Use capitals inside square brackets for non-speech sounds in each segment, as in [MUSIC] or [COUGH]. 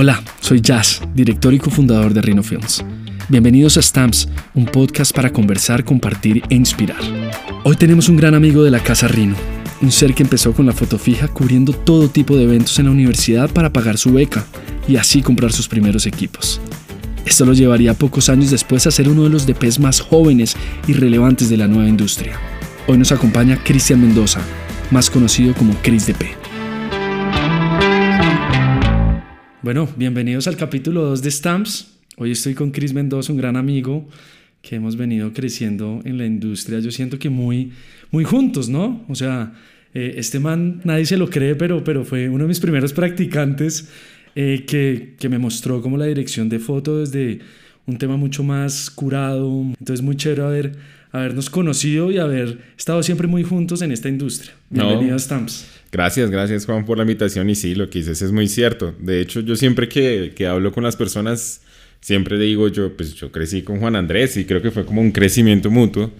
Hola, soy Jazz, director y cofundador de Rhino Films. Bienvenidos a Stamps, un podcast para conversar, compartir e inspirar. Hoy tenemos un gran amigo de la Casa Rhino, un ser que empezó con la foto fija cubriendo todo tipo de eventos en la universidad para pagar su beca y así comprar sus primeros equipos. Esto lo llevaría pocos años después a ser uno de los DPs más jóvenes y relevantes de la nueva industria. Hoy nos acompaña Cristian Mendoza, más conocido como Chris DP. Bueno, bienvenidos al capítulo 2 de Stamps. Hoy estoy con Chris Mendoza, un gran amigo que hemos venido creciendo en la industria. Yo siento que muy, muy juntos, ¿no? O sea, eh, este man nadie se lo cree, pero, pero fue uno de mis primeros practicantes eh, que, que me mostró como la dirección de foto desde un tema mucho más curado. Entonces, muy chévere haber, habernos conocido y haber estado siempre muy juntos en esta industria. Bienvenido a Stamps. Gracias, gracias Juan por la invitación y sí, lo que dices es muy cierto. De hecho, yo siempre que, que hablo con las personas, siempre digo yo, pues yo crecí con Juan Andrés y creo que fue como un crecimiento mutuo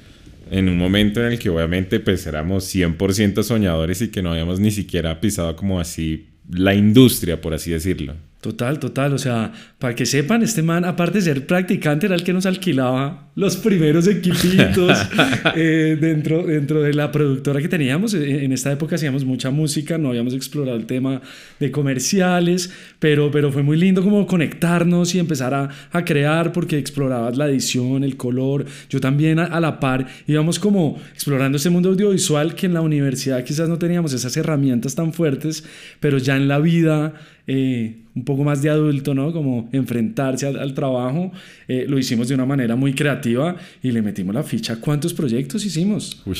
en un momento en el que obviamente pues éramos 100% soñadores y que no habíamos ni siquiera pisado como así la industria, por así decirlo. Total, total. O sea, para que sepan, este man, aparte de ser practicante, era el que nos alquilaba los primeros equipitos [LAUGHS] eh, dentro, dentro de la productora que teníamos. Eh, en esta época hacíamos mucha música, no habíamos explorado el tema de comerciales, pero, pero fue muy lindo como conectarnos y empezar a, a crear porque explorabas la edición, el color. Yo también a, la par íbamos como explorando este mundo audiovisual que en la universidad quizás no teníamos esas herramientas tan fuertes, pero ya en la vida eh, un poco más de adulto, ¿no? Como enfrentarse al, trabajo, eh, lo hicimos de una manera muy creativa y le metimos la ficha. ¿Cuántos proyectos hicimos? Uy.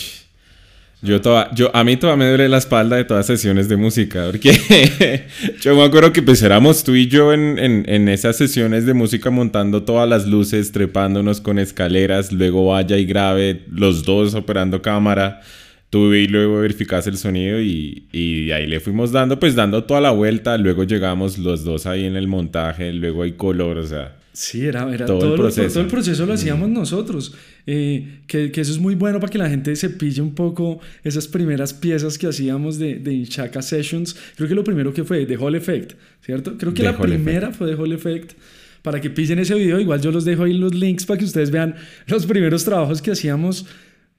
Yo, toda, yo a mí todavía me duele la espalda de todas sesiones de música, porque [LAUGHS] yo me acuerdo que pues éramos tú y yo en, en, en, esas sesiones de música montando todas las luces, trepándonos con escaleras, luego vaya y grave, los dos operando cámara, tuve y luego verificaste el sonido y, y, ahí le fuimos dando, pues dando toda la vuelta, luego llegamos los dos ahí en el montaje, luego hay color, o sea... Sí, era, era todo, el proceso. todo el proceso lo hacíamos nosotros, eh, que, que, eso es muy bueno para que la gente se pille un poco esas primeras piezas que hacíamos de, de Inchaka Sessions. Creo que lo primero que fue The Hall Effect, ¿cierto? Creo que la primera fue The Hall Effect para que pillen ese video. Igual yo los dejo ahí los links para que ustedes vean los primeros trabajos que hacíamos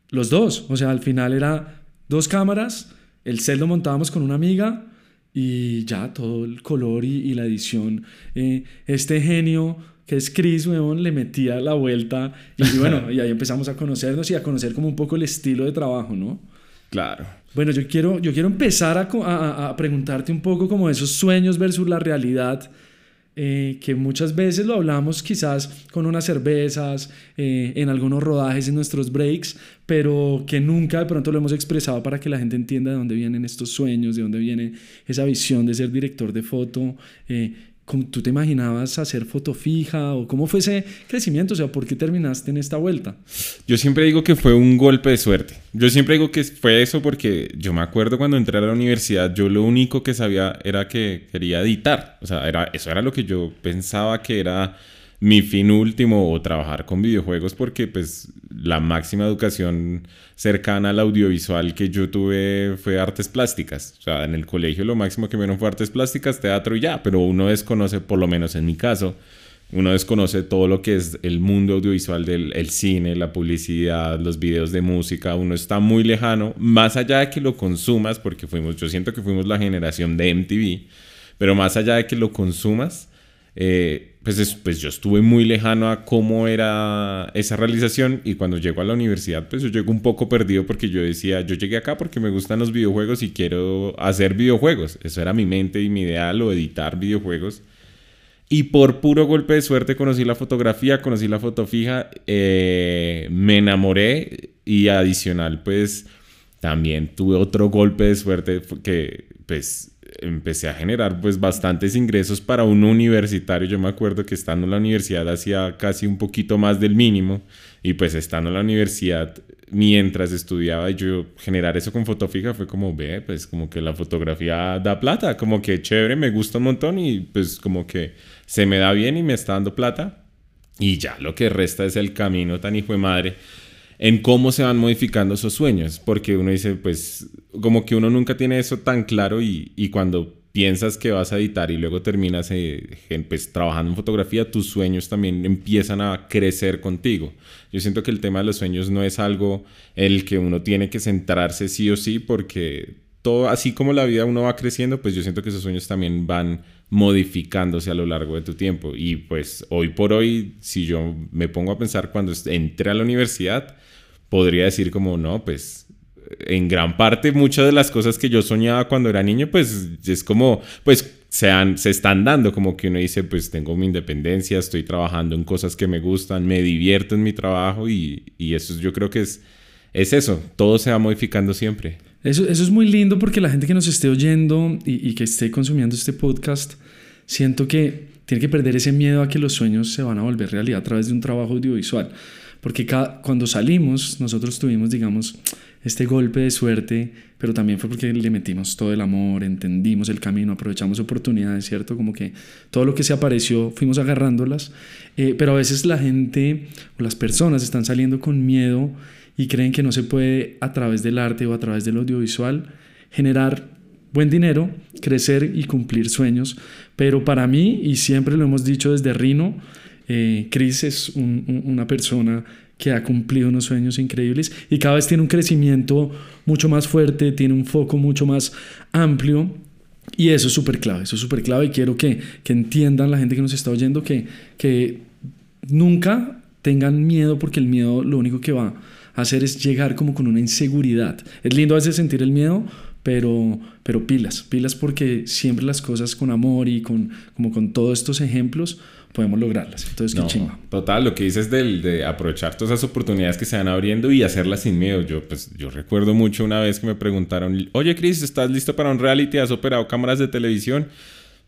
los dos. O sea, al final era dos cámaras, el set lo montábamos con una amiga y ya todo el color y, la edición. Eh, este genio que es Chris, weón, le metía la vuelta y bueno, [LAUGHS] y ahí empezamos a conocernos y a conocer como un poco el estilo de trabajo, ¿no? Claro. Bueno, yo quiero, yo quiero empezar a, a, a preguntarte un poco como esos sueños versus la realidad eh, que muchas veces lo hablamos quizás con unas cervezas, eh, en algunos rodajes, en nuestros breaks, pero que nunca de pronto lo hemos expresado para que la gente entienda de dónde vienen estos sueños, de dónde viene esa visión de ser director de foto. Eh, ¿Tú te imaginabas hacer foto fija o cómo fue ese crecimiento? O sea, ¿por qué terminaste en esta vuelta? Yo siempre digo que fue un golpe de suerte. Yo siempre digo que fue eso porque yo me acuerdo cuando entré a la universidad, yo lo único que sabía era que quería editar. O sea, era, eso era lo que yo pensaba que era mi fin último o trabajar con videojuegos porque pues la máxima educación cercana al audiovisual que yo tuve fue artes plásticas. O sea, en el colegio lo máximo que me dieron fue artes plásticas, teatro y ya, pero uno desconoce, por lo menos en mi caso, uno desconoce todo lo que es el mundo audiovisual del el cine, la publicidad, los videos de música, uno está muy lejano, más allá de que lo consumas, porque fuimos, yo siento que fuimos la generación de MTV, pero más allá de que lo consumas, eh, pues, pues yo estuve muy lejano a cómo era esa realización y cuando llego a la universidad pues yo llego un poco perdido porque yo decía, yo llegué acá porque me gustan los videojuegos y quiero hacer videojuegos. Eso era mi mente y mi ideal o editar videojuegos. Y por puro golpe de suerte conocí la fotografía, conocí la foto fija, eh, me enamoré y adicional pues también tuve otro golpe de suerte que pues empecé a generar pues bastantes ingresos para un universitario. Yo me acuerdo que estando en la universidad hacía casi un poquito más del mínimo y pues estando en la universidad mientras estudiaba yo generar eso con foto fija fue como ve pues como que la fotografía da plata como que chévere me gusta un montón y pues como que se me da bien y me está dando plata y ya lo que resta es el camino tan hijo de madre en cómo se van modificando esos sueños, porque uno dice, pues, como que uno nunca tiene eso tan claro y, cuando piensas que vas a editar y luego terminas eh, pues, trabajando en fotografía, tus sueños también empiezan a crecer contigo. Yo siento que el tema de los sueños no es algo en el que uno tiene que centrarse sí o sí porque todo, así como la vida uno va creciendo, pues yo siento que esos sueños también van modificándose a lo largo de tu tiempo. Y pues hoy por hoy, si yo me pongo a pensar cuando entré a la universidad, podría decir como, no, pues en gran parte muchas de las cosas que yo soñaba cuando era niño, pues es como, pues se, se están dando, como que uno dice, pues tengo mi independencia, estoy trabajando en cosas que me gustan, me divierto en mi trabajo y, y eso yo creo que es, es eso, todo se va modificando siempre. Eso, eso es muy lindo porque la gente que nos esté oyendo y, y que esté consumiendo este podcast, siento que tiene que perder ese miedo a que los sueños se van a volver realidad a través de un trabajo audiovisual. Porque cuando salimos, nosotros tuvimos, digamos, este golpe de suerte, pero también fue porque le metimos todo el amor, entendimos el camino, aprovechamos oportunidades, ¿cierto? Como que todo lo que se apareció fuimos agarrándolas, eh, pero a veces la gente las personas están saliendo con miedo y creen que no se puede a través del arte o a través del audiovisual generar buen dinero, crecer y cumplir sueños. Pero para mí, y siempre lo hemos dicho desde Rino, eh, Chris es una persona que ha cumplido unos sueños increíbles y cada vez tiene un crecimiento mucho más fuerte, tiene un foco mucho más amplio. Y eso es súper clave, eso es súper clave y quiero que, entiendan la gente que nos está oyendo que, nunca tengan miedo porque el miedo lo único que va hacer es llegar como con una inseguridad. Es lindo a veces sentir el miedo, pero, pero pilas, pilas porque siempre las cosas con amor y con, como con todos estos ejemplos podemos lograrlas. Entonces, qué chingo. Total, lo que dices del, de aprovechar todas esas oportunidades que se van abriendo y hacerlas sin miedo. Yo, pues, yo recuerdo mucho una vez que me preguntaron, oye, Chris, ¿estás listo para un reality? ¿Has operado cámaras de televisión?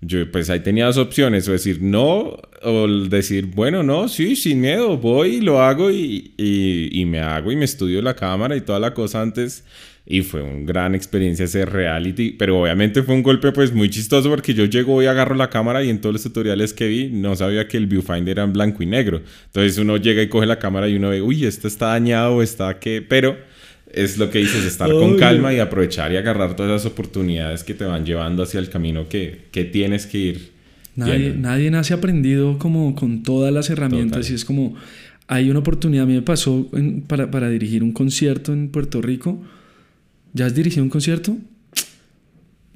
Yo, pues ahí tenía dos opciones, o decir no, o decir, bueno, no, sí, sin miedo, voy y lo hago y, y, me hago y me estudio la cámara y toda la cosa antes. Y fue una gran experiencia ese reality, pero obviamente fue un golpe pues muy chistoso porque yo llego y agarro la cámara y en todos los tutoriales que vi no sabía que el viewfinder era en blanco y negro. Entonces uno llega y coge la cámara y uno ve, uy, esto está dañado, está que... Pero es lo que dices, estar con calma y aprovechar y agarrar todas esas oportunidades que te van llevando hacia el camino que, que tienes que ir. Nadie, nadie nace aprendido como con todas las herramientas y es como, hay una oportunidad, a mí me pasó para, para, dirigir un concierto en Puerto Rico. ¿Ya has dirigido un concierto?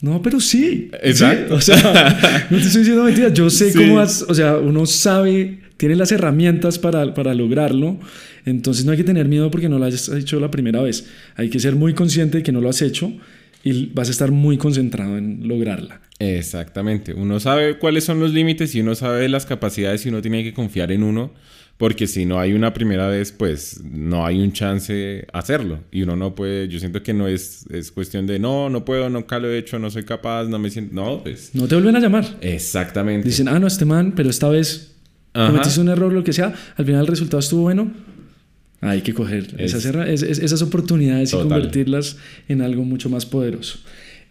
No, pero sí. Exacto. O sea, [LAUGHS] no te estoy diciendo mentiras. Yo sé cómo has, o sea, uno sabe, tiene las herramientas para, para lograrlo. Entonces no hay que tener miedo porque no lo hayas hecho la primera vez. Hay que ser muy consciente de que no lo has hecho y vas a estar muy concentrado en lograrla. Exactamente. Uno sabe cuáles son los límites y uno sabe las capacidades y uno tiene que confiar en uno porque si no hay una primera vez, pues no hay un chance hacerlo. Y uno no puede, yo siento que no es, es cuestión de no, no puedo, nunca lo he hecho, no soy capaz, no me siento, no, pues... No te vuelven a llamar. Exactamente. Dicen, ah, no, este man, pero esta vez cometiste un error, lo que sea, al final el resultado estuvo bueno, hay que coger esas, esas, oportunidades y convertirlas en algo mucho más poderoso.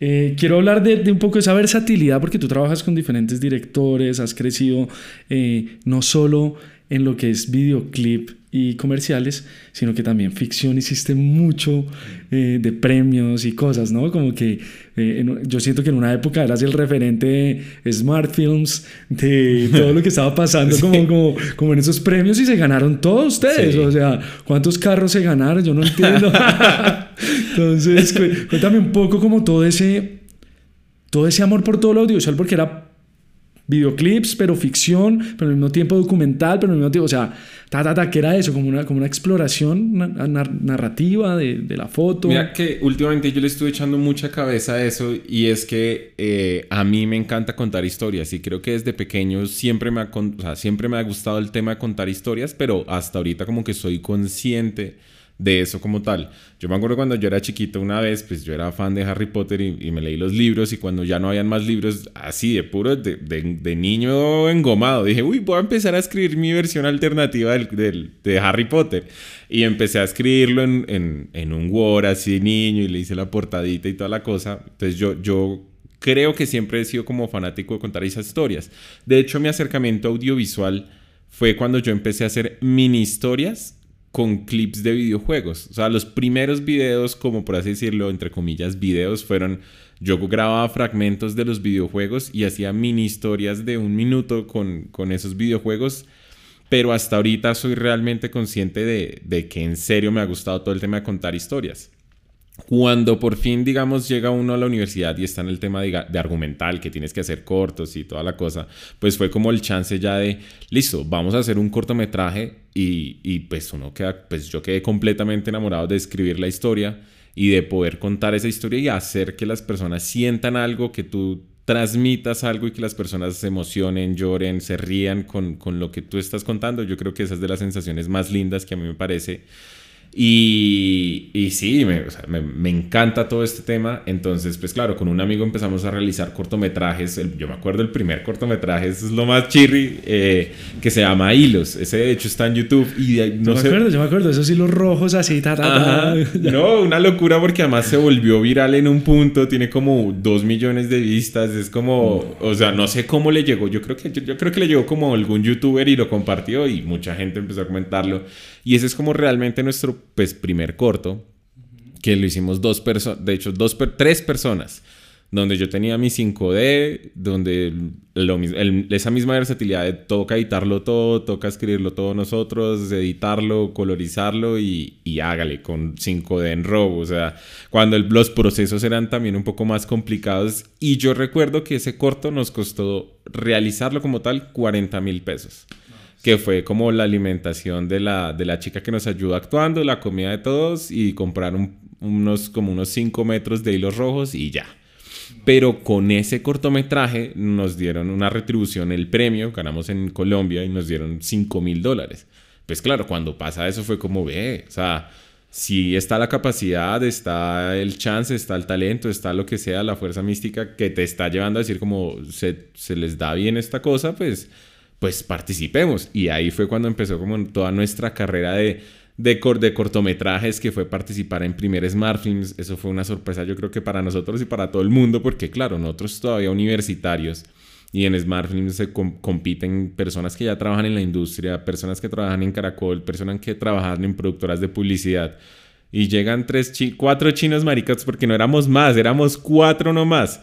Eh, quiero hablar de, un poco de esa versatilidad porque tú trabajas con diferentes directores, has crecido eh, no solo en lo que es videoclip y comerciales, sino que también ficción hiciste mucho eh, de premios y cosas, ¿no? Como que eh, yo siento que en una época eras el referente de Smart Films, de [LAUGHS] todo lo que estaba pasando como, como, como, en esos premios y se ganaron todos ustedes, o sea, ¿cuántos carros se ganaron? Yo no entiendo. [LAUGHS] Entonces, cuéntame un poco como todo ese, todo ese amor por todo lo audiovisual, porque era videoclips, pero ficción, pero al mismo tiempo documental, pero al mismo tiempo, o sea, ta, ta, ta, ¿qué era eso? Como una, como una exploración narrativa de, de, la foto. Mira que últimamente yo le estuve echando mucha cabeza a eso y es que eh, a mí me encanta contar historias y creo que desde pequeño siempre me, ha, o sea, siempre me ha gustado el tema de contar historias, pero hasta ahorita como que soy consciente de eso como tal. Yo me acuerdo cuando yo era chiquito una vez, pues yo era fan de Harry Potter y, me leí los libros y cuando ya no habían más libros, así de puro, de, de, niño engomado, dije, uy, voy a empezar a escribir mi versión alternativa del, de Harry Potter. Y empecé a escribirlo en, en, en, un Word así niño y le hice la portadita y toda la cosa. Entonces yo, yo creo que siempre he sido como fanático de contar esas historias. De hecho, mi acercamiento audiovisual fue cuando yo empecé a hacer mini historias con clips de videojuegos. O sea, los primeros videos, como por así decirlo, entre comillas, videos, fueron yo grababa fragmentos de los videojuegos y hacía mini historias de un minuto con, con esos videojuegos pero hasta ahorita soy realmente consciente de, de, que en serio me ha gustado todo el tema de contar historias. Cuando por fin, digamos, llega uno a la universidad y está en el tema de, de, argumental, que tienes que hacer cortos y toda la cosa, pues fue como el chance ya de, listo, vamos a hacer un cortometraje y, y pues uno queda, pues yo quedé completamente enamorado de escribir la historia y de poder contar esa historia y hacer que las personas sientan algo que tú transmitas algo y que las personas se emocionen, lloren, se rían con, con, lo que tú estás contando. Yo creo que esa es de las sensaciones más lindas que a mí me parece y, y sí, me, o sea, me, me, encanta todo este tema. Entonces, pues claro, con un amigo empezamos a realizar cortometrajes. yo me acuerdo el primer cortometraje, eso es lo más chirri, eh, que se llama Hilos. Ese de hecho está en YouTube. Y no yo me acuerdo, yo me acuerdo, esos hilos rojos así, ta, ta, ta. [LAUGHS] No, una locura porque además se volvió viral en un punto, tiene como dos millones de vistas. Es como, o sea, no sé cómo le llegó. Yo creo que, yo, yo creo que le llegó como algún youtuber y lo compartió y mucha gente empezó a comentarlo. Y ese es como realmente nuestro pues, primer corto, que lo hicimos dos personas, de hecho, dos tres personas, donde yo tenía mi 5D, donde lo, el, esa misma versatilidad de toca editarlo todo, toca escribirlo todo nosotros, editarlo, colorizarlo y, y hágale con 5D en robo. O sea, cuando el, los procesos eran también un poco más complicados. Y yo recuerdo que ese corto nos costó realizarlo como tal 40 mil pesos que fue como la alimentación de la, de la chica que nos ayudó actuando, la comida de todos y comprar unos, como unos 5 metros de hilos rojos y ya. Pero con ese cortometraje nos dieron una retribución, el premio, ganamos en Colombia y nos dieron 5 mil dólares. Pues claro, cuando pasa eso fue como, ve, o sea, si está la capacidad, está el chance, está el talento, está lo que sea, la fuerza mística que te está llevando a decir como se, se les da bien esta cosa, pues pues participemos. Y ahí fue cuando empezó como toda nuestra carrera de, de, de cortometrajes, que fue participar en primer Smart Films. Eso fue una sorpresa yo creo que para nosotros y para todo el mundo, porque claro, nosotros todavía universitarios y en Smart Films se compiten personas que ya trabajan en la industria, personas que trabajan en Caracol, personas que trabajan en productoras de publicidad. Y llegan tres cuatro chinos maricas porque no éramos más, éramos cuatro nomás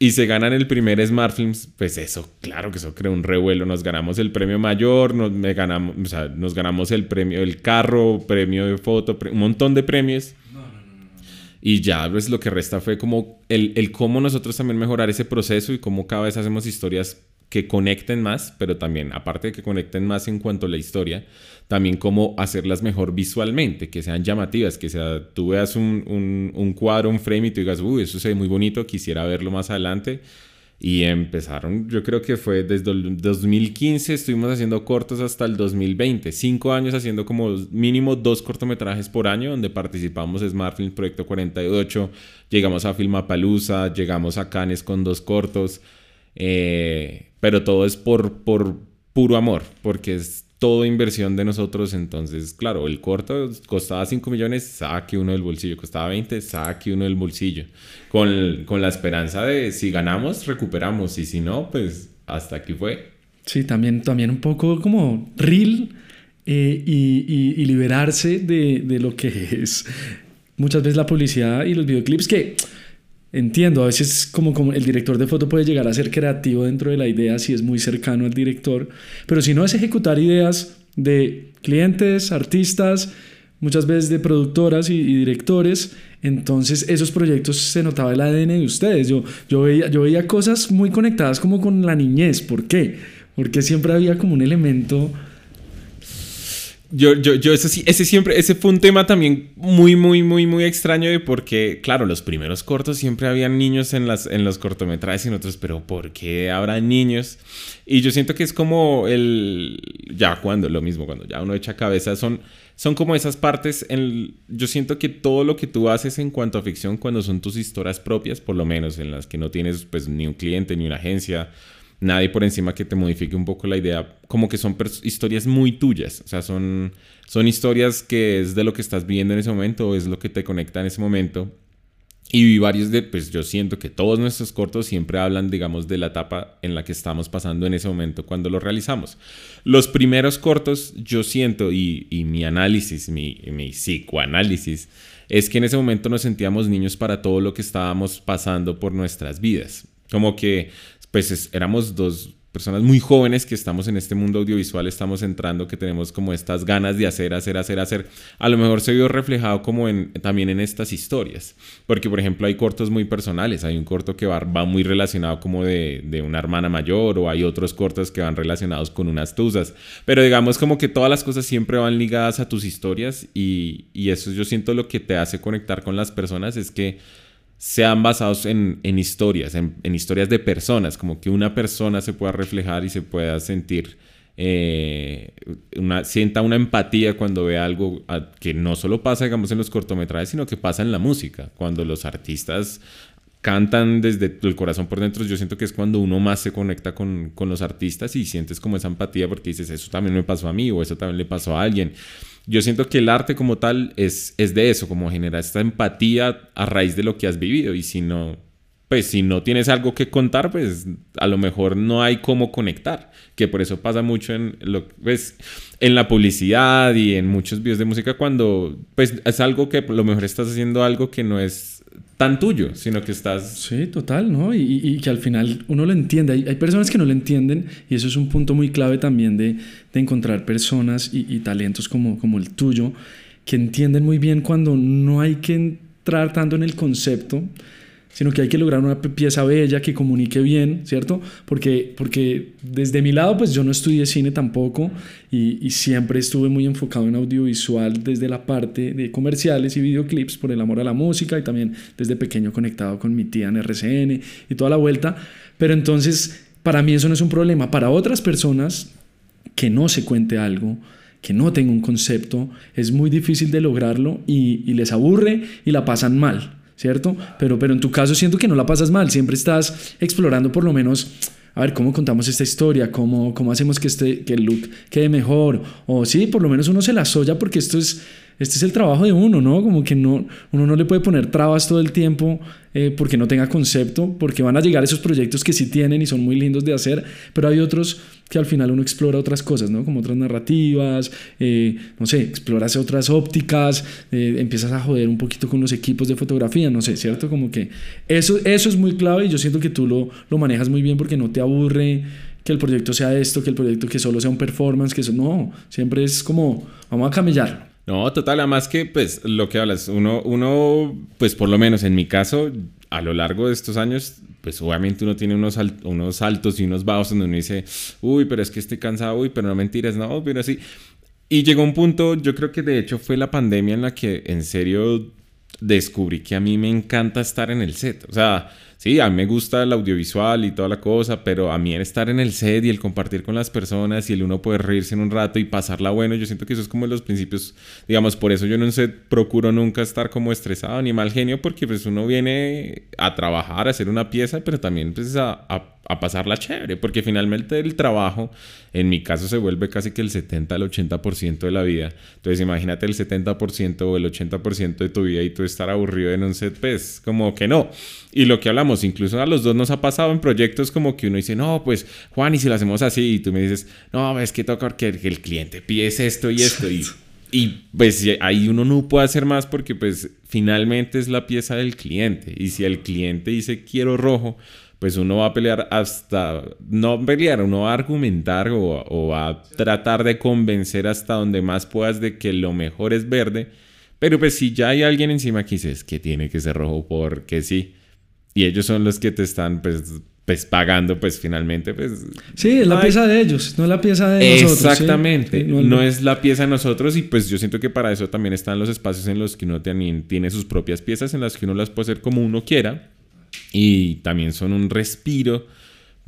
y se ganan el primer Smart Films, pues eso, claro que eso crea un revuelo. Nos ganamos el premio mayor, nos, me ganamos, o sea, nos ganamos el premio del carro, premio de foto, un montón de premios. y ya, pues lo que resta fue como el, el cómo nosotros también mejorar ese proceso y cómo cada vez hacemos historias que conecten más, pero también, aparte de que conecten más en cuanto a la historia, también cómo hacerlas mejor visualmente, que sean llamativas, que sea, tú veas un, un, un cuadro, un frame y tú digas, uy, eso se ve muy bonito, quisiera verlo más adelante. Y empezaron, yo creo que fue desde el 2015, estuvimos haciendo cortos hasta el 2020, cinco años haciendo como mínimo dos cortometrajes por año, donde participamos Smartfilm Proyecto 48, llegamos a Filmapalooza, llegamos a Cannes con dos cortos. Eh, pero todo es por, por puro amor, porque es todo inversión de nosotros. Entonces, claro, el corto costaba 5 millones, saque uno del bolsillo, costaba 20, saque uno del bolsillo, con, con la esperanza de si ganamos, recuperamos, y si no, pues hasta aquí fue. Sí, también, también un poco como real eh, y, y, y, liberarse de, de lo que es muchas veces la publicidad y los videoclips que Entiendo, a veces como, como el director de foto puede llegar a ser creativo dentro de la idea si es muy cercano al director, pero si no es ejecutar ideas de clientes, artistas, muchas veces de productoras y, directores, entonces esos proyectos se notaba el ADN de ustedes. Yo, yo, veía, yo veía cosas muy conectadas como con la niñez. ¿Por qué? Porque siempre había como un elemento yo, yo, yo, ese, sí, ese siempre, ese fue un tema también muy, muy, muy, muy extraño de porque, claro, los primeros cortos siempre habían niños en, las, en los cortometrajes y en otros, pero ¿por qué habrá niños? Y yo siento que es como el, ya cuando, lo mismo, cuando ya uno echa cabeza, son, son como esas partes, en, yo siento que todo lo que tú haces en cuanto a ficción, cuando son tus historias propias, por lo menos, en las que no tienes pues ni un cliente, ni una agencia, nadie por encima que te modifique un poco la idea, como que son historias muy tuyas, o sea, son, son historias que es de lo que estás viendo en ese momento o es lo que te conecta en ese momento. Y varios de, pues yo siento que todos nuestros cortos siempre hablan, digamos, de la etapa en la que estamos pasando en ese momento cuando lo realizamos. Los primeros cortos, yo siento, y, mi análisis, mi, mi psicoanálisis, es que en ese momento nos sentíamos niños para todo lo que estábamos pasando por nuestras vidas. Como que, pues éramos dos personas muy jóvenes que estamos en este mundo audiovisual, estamos entrando, que tenemos como estas ganas de hacer, hacer, hacer, hacer, a lo mejor se vio reflejado como en, también en estas historias. Porque, por ejemplo, hay cortos muy personales, hay un corto que va, va muy relacionado como de, de, una hermana mayor, o hay otros cortos que van relacionados con unas tuzas. Pero digamos como que todas las cosas siempre van ligadas a tus historias y, y eso yo siento lo que te hace conectar con las personas es que sean basados en, historias, en, historias de personas, como que una persona se pueda reflejar y se pueda sentir, eh, una, sienta una empatía cuando ve algo que no solo pasa, digamos, en los cortometrajes, sino que pasa en la música, cuando los artistas cantan desde el corazón por dentro, yo siento que es cuando uno más se conecta con, con los artistas y sientes como esa empatía porque dices, eso también me pasó a mí o eso también le pasó a alguien yo siento que el arte como tal es, es de eso, como generar esta empatía a raíz de lo que has vivido y si no, pues si no tienes algo que contar, pues a lo mejor no hay cómo conectar, que por eso pasa mucho en lo pues, en la publicidad y en muchos videos de música cuando pues es algo que a lo mejor estás haciendo algo que no es tan tuyo, sino que estás... Sí, total, ¿no? Y, que al final uno lo entiende. Hay, personas que no lo entienden y eso es un punto muy clave también de, encontrar personas y, y, talentos como, como el tuyo que entienden muy bien cuando no hay que entrar tanto en el concepto, sino que hay que lograr una pieza bella que comunique bien, ¿cierto? Porque, porque desde mi lado, pues yo no estudié cine tampoco y, siempre estuve muy enfocado en audiovisual desde la parte de comerciales y videoclips por el amor a la música y también desde pequeño conectado con mi tía en RCN y toda la vuelta. Pero entonces, para mí eso no es un problema. Para otras personas que no se cuente algo, que no tenga un concepto, es muy difícil de lograrlo y, y les aburre y la pasan mal. ¿Cierto? Pero, pero en tu caso siento que no la pasas mal, siempre estás explorando por lo menos, a ver, ¿cómo contamos esta historia? ¿Cómo, cómo hacemos que, este, que el look quede mejor? O sí, por lo menos uno se la soya porque esto es este es el trabajo de uno, ¿no? Como que no, uno no le puede poner trabas todo el tiempo eh, porque no tenga concepto, porque van a llegar esos proyectos que sí tienen y son muy lindos de hacer, pero hay otros que al final uno explora otras cosas, ¿no? Como otras narrativas, eh, no sé, exploras otras ópticas, eh, empiezas a joder un poquito con los equipos de fotografía, no sé, ¿cierto? Como que eso, eso es muy clave y yo siento que tú lo, lo manejas muy bien porque no te aburre que el proyecto sea esto, que el proyecto que solo sea un performance, que eso no, siempre es como, vamos a camellar, no, total, además que, pues, lo que hablas, uno, uno, pues, por lo menos en mi caso, a lo largo de estos años, pues, obviamente uno tiene unos, unos altos y unos bajos donde uno dice, uy, pero es que estoy cansado, uy, pero no mentiras, no, pero así. Y llegó un punto, yo creo que de hecho fue la pandemia en la que en serio descubrí que a mí me encanta estar en el set. O sea, sí, a mí me gusta el audiovisual y toda la cosa, pero a mí el estar en el set y el compartir con las personas y el uno poder reírse en un rato y pasarla bueno, yo siento que eso es como los principios, digamos, por eso yo en un set procuro nunca estar como estresado ni mal genio, porque pues uno viene a trabajar, a hacer una pieza, pero también pues a, a a pasarla chévere, porque finalmente el trabajo, en mi caso, se vuelve casi que el 70 al 80% de la vida. Entonces, imagínate el 70% o el 80% de tu vida y tú estar aburrido en un set, pues, como que no. Y lo que hablamos, incluso a los dos nos ha pasado en proyectos como que uno dice, no, pues, Juan, y si lo hacemos así, y tú me dices, no, es que toca que el cliente pide esto y esto, y y pues ahí uno no puede hacer más porque pues finalmente es la pieza del cliente. Y si el cliente dice quiero rojo, pues uno va a pelear hasta, no pelear, uno va a argumentar o, va a tratar de convencer hasta donde más puedas de que lo mejor es verde. Pero pues si ya hay alguien encima que dices que tiene que ser rojo porque sí, y ellos son los que te están pues, pues pagando pues finalmente pues... Sí, es la pieza de ellos, no la pieza de nosotros. Exactamente, no, es la pieza de nosotros y pues yo siento que para eso también están los espacios en los que uno también tiene sus propias piezas en las que uno las puede hacer como uno quiera y también son un respiro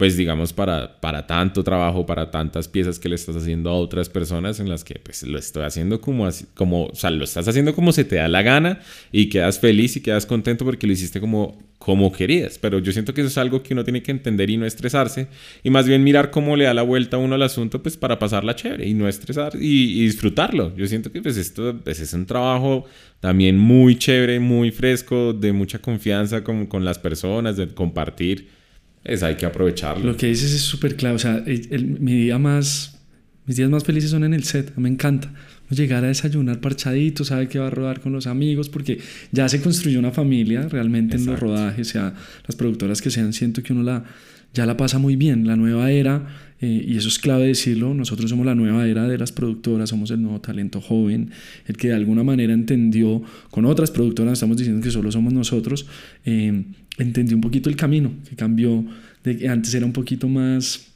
pues digamos, para, para tanto trabajo, para tantas piezas que le estás haciendo a otras personas en las que pues lo estoy haciendo como, así, como, o sea, lo estás haciendo como se te da la gana y quedas feliz y quedas contento porque lo hiciste como, como querías. Pero yo siento que eso es algo que uno tiene que entender y no estresarse y más bien mirar cómo le da la vuelta a uno al asunto pues para pasarla chévere y no estresar y, disfrutarlo. Yo siento que pues esto pues, es un trabajo también muy chévere, muy fresco, de mucha confianza con, con las personas, de compartir es, hay que aprovecharlo. Lo que dices es súper clave. O sea, mi día más, mis días más felices son en el set. Me encanta llegar a desayunar parchadito, sabe que va a rodar con los amigos, porque ya se construyó una familia realmente en los rodajes, sea, las productoras que sean, siento que uno la, ya la pasa muy bien. La nueva era, eh, y eso es clave decirlo, nosotros somos la nueva era de las productoras, somos el nuevo talento joven, el que de alguna manera entendió, con otras productoras, estamos diciendo que solo somos nosotros, eh, entendió un poquito el camino, que cambió, de que antes era un poquito más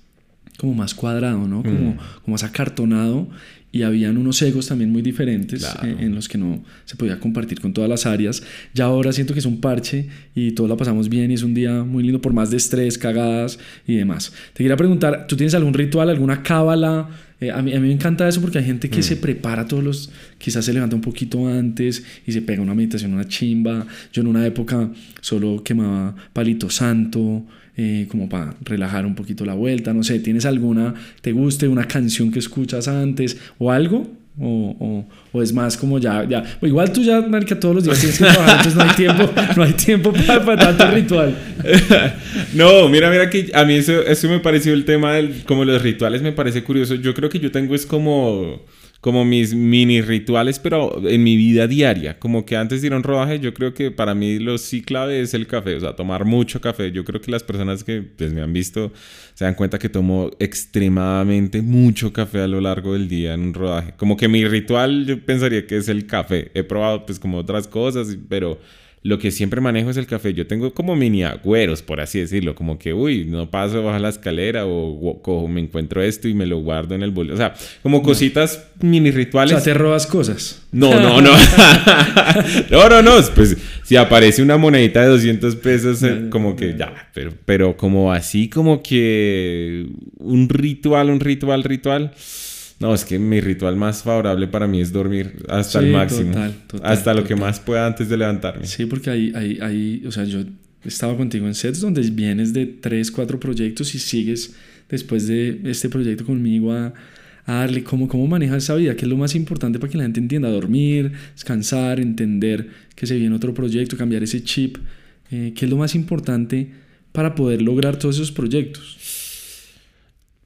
como más cuadrado, ¿no? Como, mm. como más acartonado y habían unos egos también muy diferentes eh, en, los que no se podía compartir con todas las áreas. Ya ahora siento que es un parche y todos la pasamos bien y es un día muy lindo por más de estrés, cagadas y demás. Te quería preguntar, ¿tú tienes algún ritual, alguna cábala? Eh, a, mí, a mí me encanta eso porque hay gente que se mm. prepara todos los, quizás se levanta un poquito antes y se pega una meditación, una chimba. Yo en una época solo quemaba palito santo. Eh, como para relajar un poquito la vuelta, no sé, ¿tienes alguna, te guste, una canción que escuchas antes o algo? O, o, o, es más como ya, ya, igual tú ya, marica, todos los días tienes que trabajar, entonces no hay tiempo, no hay tiempo para, para tanto ritual. [LAUGHS] no, mira, mira que a mí eso, eso me pareció el tema del, como los rituales me parece curioso, yo creo que yo tengo es como como mis mini rituales, pero en mi vida diaria. Como que antes de ir a un rodaje, yo creo que para mí lo sí clave es el café, o sea, tomar mucho café. Yo creo que las personas que pues, me han visto se dan cuenta que tomo extremadamente mucho café a lo largo del día en un rodaje. Como que mi ritual yo pensaría que es el café. He probado pues como otras cosas, pero lo que siempre manejo es el café. Yo tengo como mini agüeros, por así decirlo, como que, uy, no paso bajo la escalera o, me encuentro esto y me lo guardo en el bolsillo. O sea, como cositas mini rituales. O sea, te robas cosas. No, no, no. [LAUGHS] no, no, no. Pues si aparece una monedita de 200 pesos, eh, como que ya, pero, pero como así, como que un ritual, un ritual, ritual. No, es que mi ritual más favorable para mí es dormir hasta el máximo. hasta lo que más pueda antes de levantarme. Sí, porque hay, hay, hay, o sea, yo estaba contigo en sets donde vienes de tres, cuatro proyectos y sigues después de este proyecto conmigo a, darle cómo, cómo manejas esa vida, que es lo más importante para que la gente entienda, dormir, descansar, entender que se viene otro proyecto, cambiar ese chip, eh, que es lo más importante para poder lograr todos esos proyectos.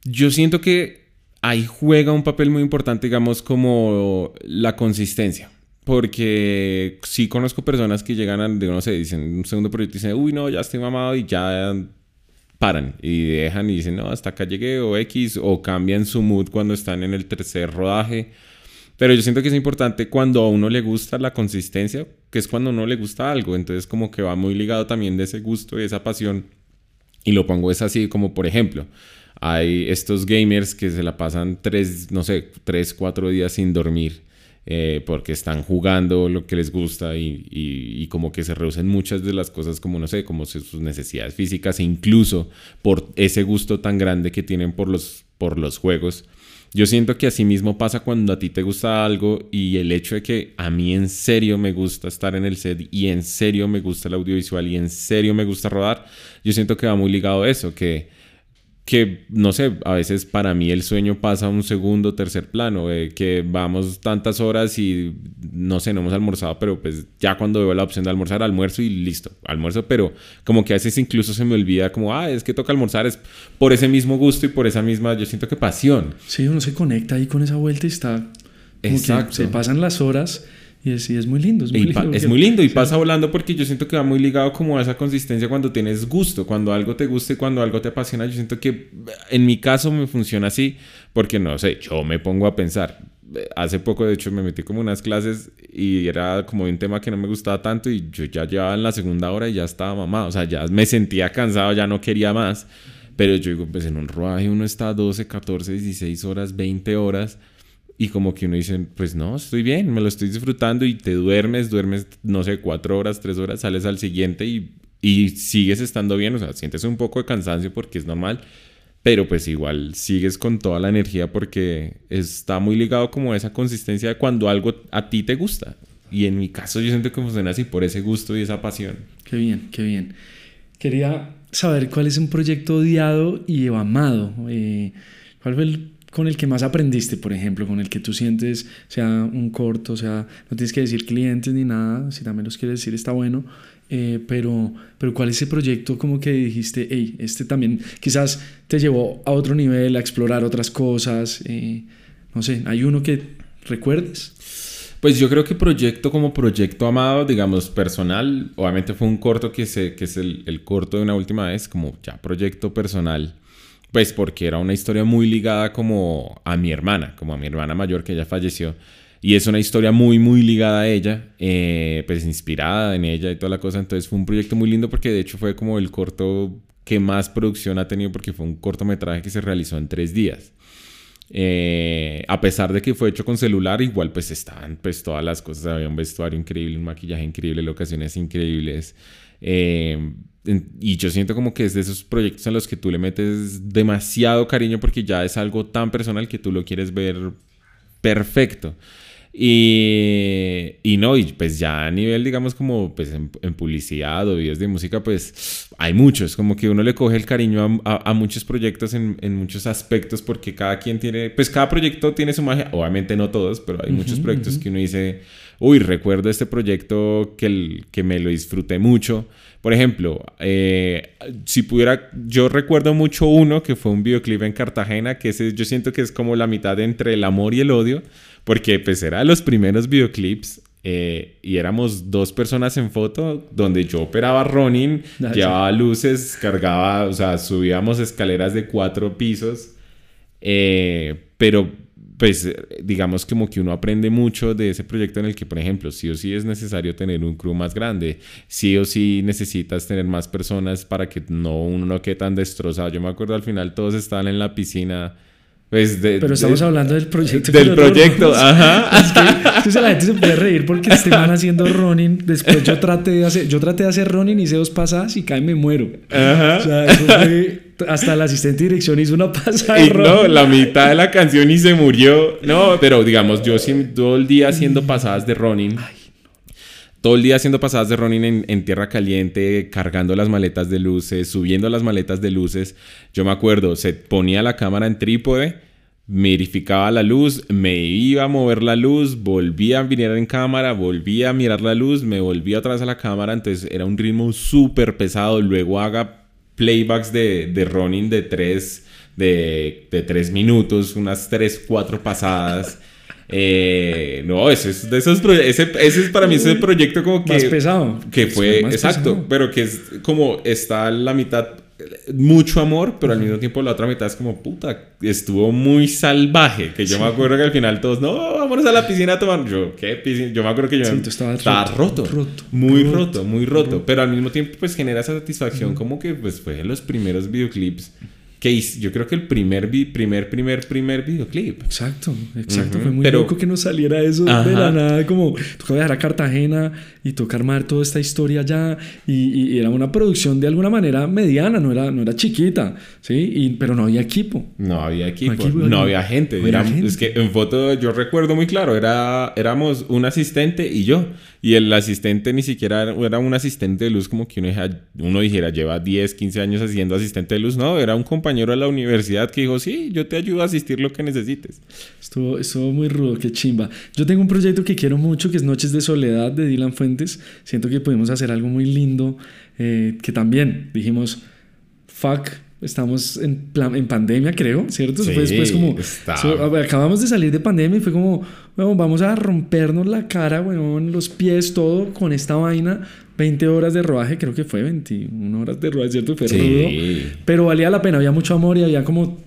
Yo siento que ahí juega un papel muy importante, digamos, como la consistencia. Porque sí conozco personas que llegan a, no sé, dicen un segundo proyecto y dicen, uy, no, ya estoy mamado y ya paran y dejan y dicen, no, hasta acá llegué o X, o cambian su mood cuando están en el tercer rodaje. Pero yo siento que es importante cuando a uno le gusta la consistencia, que es cuando a uno le gusta algo. Entonces como que va muy ligado también de ese gusto y esa pasión. Y lo pongo es así como, por ejemplo, hay estos gamers que se la pasan tres, no sé, tres, cuatro días sin dormir. Eh, porque están jugando lo que les gusta y, como que se reducen muchas de las cosas como, no sé, como sus necesidades físicas e incluso por ese gusto tan grande que tienen por los, por los juegos. Yo siento que así mismo pasa cuando a ti te gusta algo y el hecho de que a mí en serio me gusta estar en el set y en serio me gusta el audiovisual y en serio me gusta rodar, yo siento que va muy ligado a eso, que que no sé, a veces para mí el sueño pasa a un segundo, tercer plano, eh, que vamos tantas horas y no sé, no hemos almorzado, pero pues ya cuando veo la opción de almorzar, almuerzo y listo, almuerzo, pero como que a veces incluso se me olvida como, ah, es que toca almorzar, es por ese mismo gusto y por esa misma, yo siento que pasión. Sí, uno se conecta ahí con esa vuelta y está... Exacto. se pasan las horas y es, es, muy lindo. Es muy, lindo, es muy lindo y pasa volando porque yo siento que va muy ligado como a esa consistencia cuando tienes gusto, cuando algo te gusta y cuando algo te apasiona. Yo siento que en mi caso me funciona así porque no sé, yo me pongo a pensar. Hace poco, de hecho, me metí como unas clases y era como un tema que no me gustaba tanto y yo ya llevaba en la segunda hora y ya estaba mamado. O sea, ya me sentía cansado, ya no quería más. Pero yo digo, pues en un rodaje uno está 12, 14, 16 horas, 20 horas y como que uno dice, pues no, estoy bien, me lo estoy disfrutando y te duermes, duermes, no sé, cuatro horas, tres horas, sales al siguiente y y sigues estando bien, o sea, sientes un poco de cansancio porque es normal, pero pues igual sigues con toda la energía porque está muy ligado como a esa consistencia de cuando algo a ti te gusta. Y en mi caso yo siento que funciona así por ese gusto y esa pasión. Qué bien, qué bien. Quería saber cuál es un proyecto odiado y amado. Eh, ¿Cuál fue el con el que más aprendiste, por ejemplo, con el que tú sientes, sea un corto, sea, no tienes que decir clientes ni nada, si también los quieres decir está bueno, eh, pero, pero ¿cuál es ese proyecto como que dijiste, hey, este también quizás te llevó a otro nivel, a explorar otras cosas? Eh, no sé, ¿hay uno que recuerdes? Pues yo creo que proyecto como proyecto amado, digamos, personal, obviamente fue un corto que, se, que es el, el corto de una última vez, como ya proyecto personal, pues porque era una historia muy ligada como a mi hermana, como a mi hermana mayor que ya falleció. Y es una historia muy, muy ligada a ella, eh, pues inspirada en ella y toda la cosa. Entonces fue un proyecto muy lindo porque de hecho fue como el corto que más producción ha tenido porque fue un cortometraje que se realizó en tres días. Eh, a pesar de que fue hecho con celular, igual pues estaban pues todas las cosas, había un vestuario increíble, un maquillaje increíble, locaciones increíbles. Eh, y yo siento como que es de esos proyectos en los que tú le metes demasiado cariño porque ya es algo tan personal que tú lo quieres ver perfecto. Y, y, no, y pues ya a nivel, digamos, como pues en, publicidad o videos de música, pues hay muchos, como que uno le coge el cariño a, a, muchos proyectos en, en, muchos aspectos porque cada quien tiene, pues cada proyecto tiene su magia, obviamente no todos, pero hay muchos proyectos que uno dice, uy, recuerdo este proyecto que, el, que me lo disfruté mucho. Por ejemplo, eh, si pudiera, yo recuerdo mucho uno que fue un videoclip en Cartagena, que ese, yo siento que es como la mitad entre el amor y el odio porque pues era los primeros videoclips eh, y éramos dos personas en foto donde yo operaba running, [LAUGHS] llevaba luces, cargaba, o sea, subíamos escaleras de cuatro pisos, eh, pero pues digamos como que uno aprende mucho de ese proyecto en el que, por ejemplo, sí o sí es necesario tener un crew más grande, sí o sí necesitas tener más personas para que no uno no quede tan destrozado. Yo me acuerdo al final todos estaban en la piscina pues Pero estamos hablando del proyecto. Del proyecto, ajá. [LAUGHS] Es que, la gente se puede reír porque estaban haciendo running. Después yo traté de hacer, yo traté de hacer running, hice dos pasadas y cae me muero. Ajá. O sea, eso fue, hasta el asistente de dirección hizo una pasada. Y no, la mitad de la canción y se murió. No, pero digamos, yo todo el día haciendo pasadas de running. Todo el día haciendo pasadas de running en, tierra caliente, cargando las maletas de luces, subiendo las maletas de luces. Yo me acuerdo, se ponía la cámara en trípode verificaba la luz, me iba a mover la luz, volvía a mirar en cámara, volvía a mirar la luz, me volvía otra vez a la cámara, entonces era un ritmo súper pesado, luego haga playbacks de, de running de tres, de, de tres minutos, unas tres, cuatro pasadas. Eh, no, ese es de esos ese, ese, es para mí ese proyecto como que... Más pesado. Que fue, exacto, pero que es como está la mitad mucho amor, pero al mismo tiempo la otra mitad es como, puta, estuvo muy salvaje. Que yo me acuerdo que al final todos, no, vámonos a la piscina a tomar. Yo, ¿qué piscina? Yo me acuerdo que yo estaba roto, roto, muy roto, muy roto, Pero al mismo tiempo, pues genera esa satisfacción, como que pues fue los primeros videoclips que yo creo que el primer, primer, primer, primer videoclip. Exacto, exacto. Fue muy loco que nos saliera eso de la nada, como tocó viajar a Cartagena y tocar armar toda esta historia allá. Y, y, era una producción de alguna manera mediana, no era, no era chiquita, ¿sí? Y, pero no había equipo. No había equipo, no, había gente. Es que en foto yo recuerdo muy claro, era, éramos un asistente y yo. Y el asistente ni siquiera era un asistente de luz como que uno, uno dijera, lleva 10, 15 años haciendo asistente de luz. No, era un compañero de la universidad que dijo, sí, yo te ayudo a asistir lo que necesites. Estuvo, estuvo muy rudo, qué chimba. Yo tengo un proyecto que quiero mucho, que es Noches de Soledad de Dylan Fuentes. Siento que pudimos hacer algo muy lindo, eh, que también dijimos, fuck estamos en, en pandemia, creo, ¿cierto? Sí, fue después como... acabamos de salir de pandemia y fue como, bueno, vamos a rompernos la cara, bueno, los pies, todo con esta vaina. 20 horas de rodaje, creo que fue 21 horas de rodaje, ¿cierto? Fue sí. Pero valía la pena, había mucho amor y había como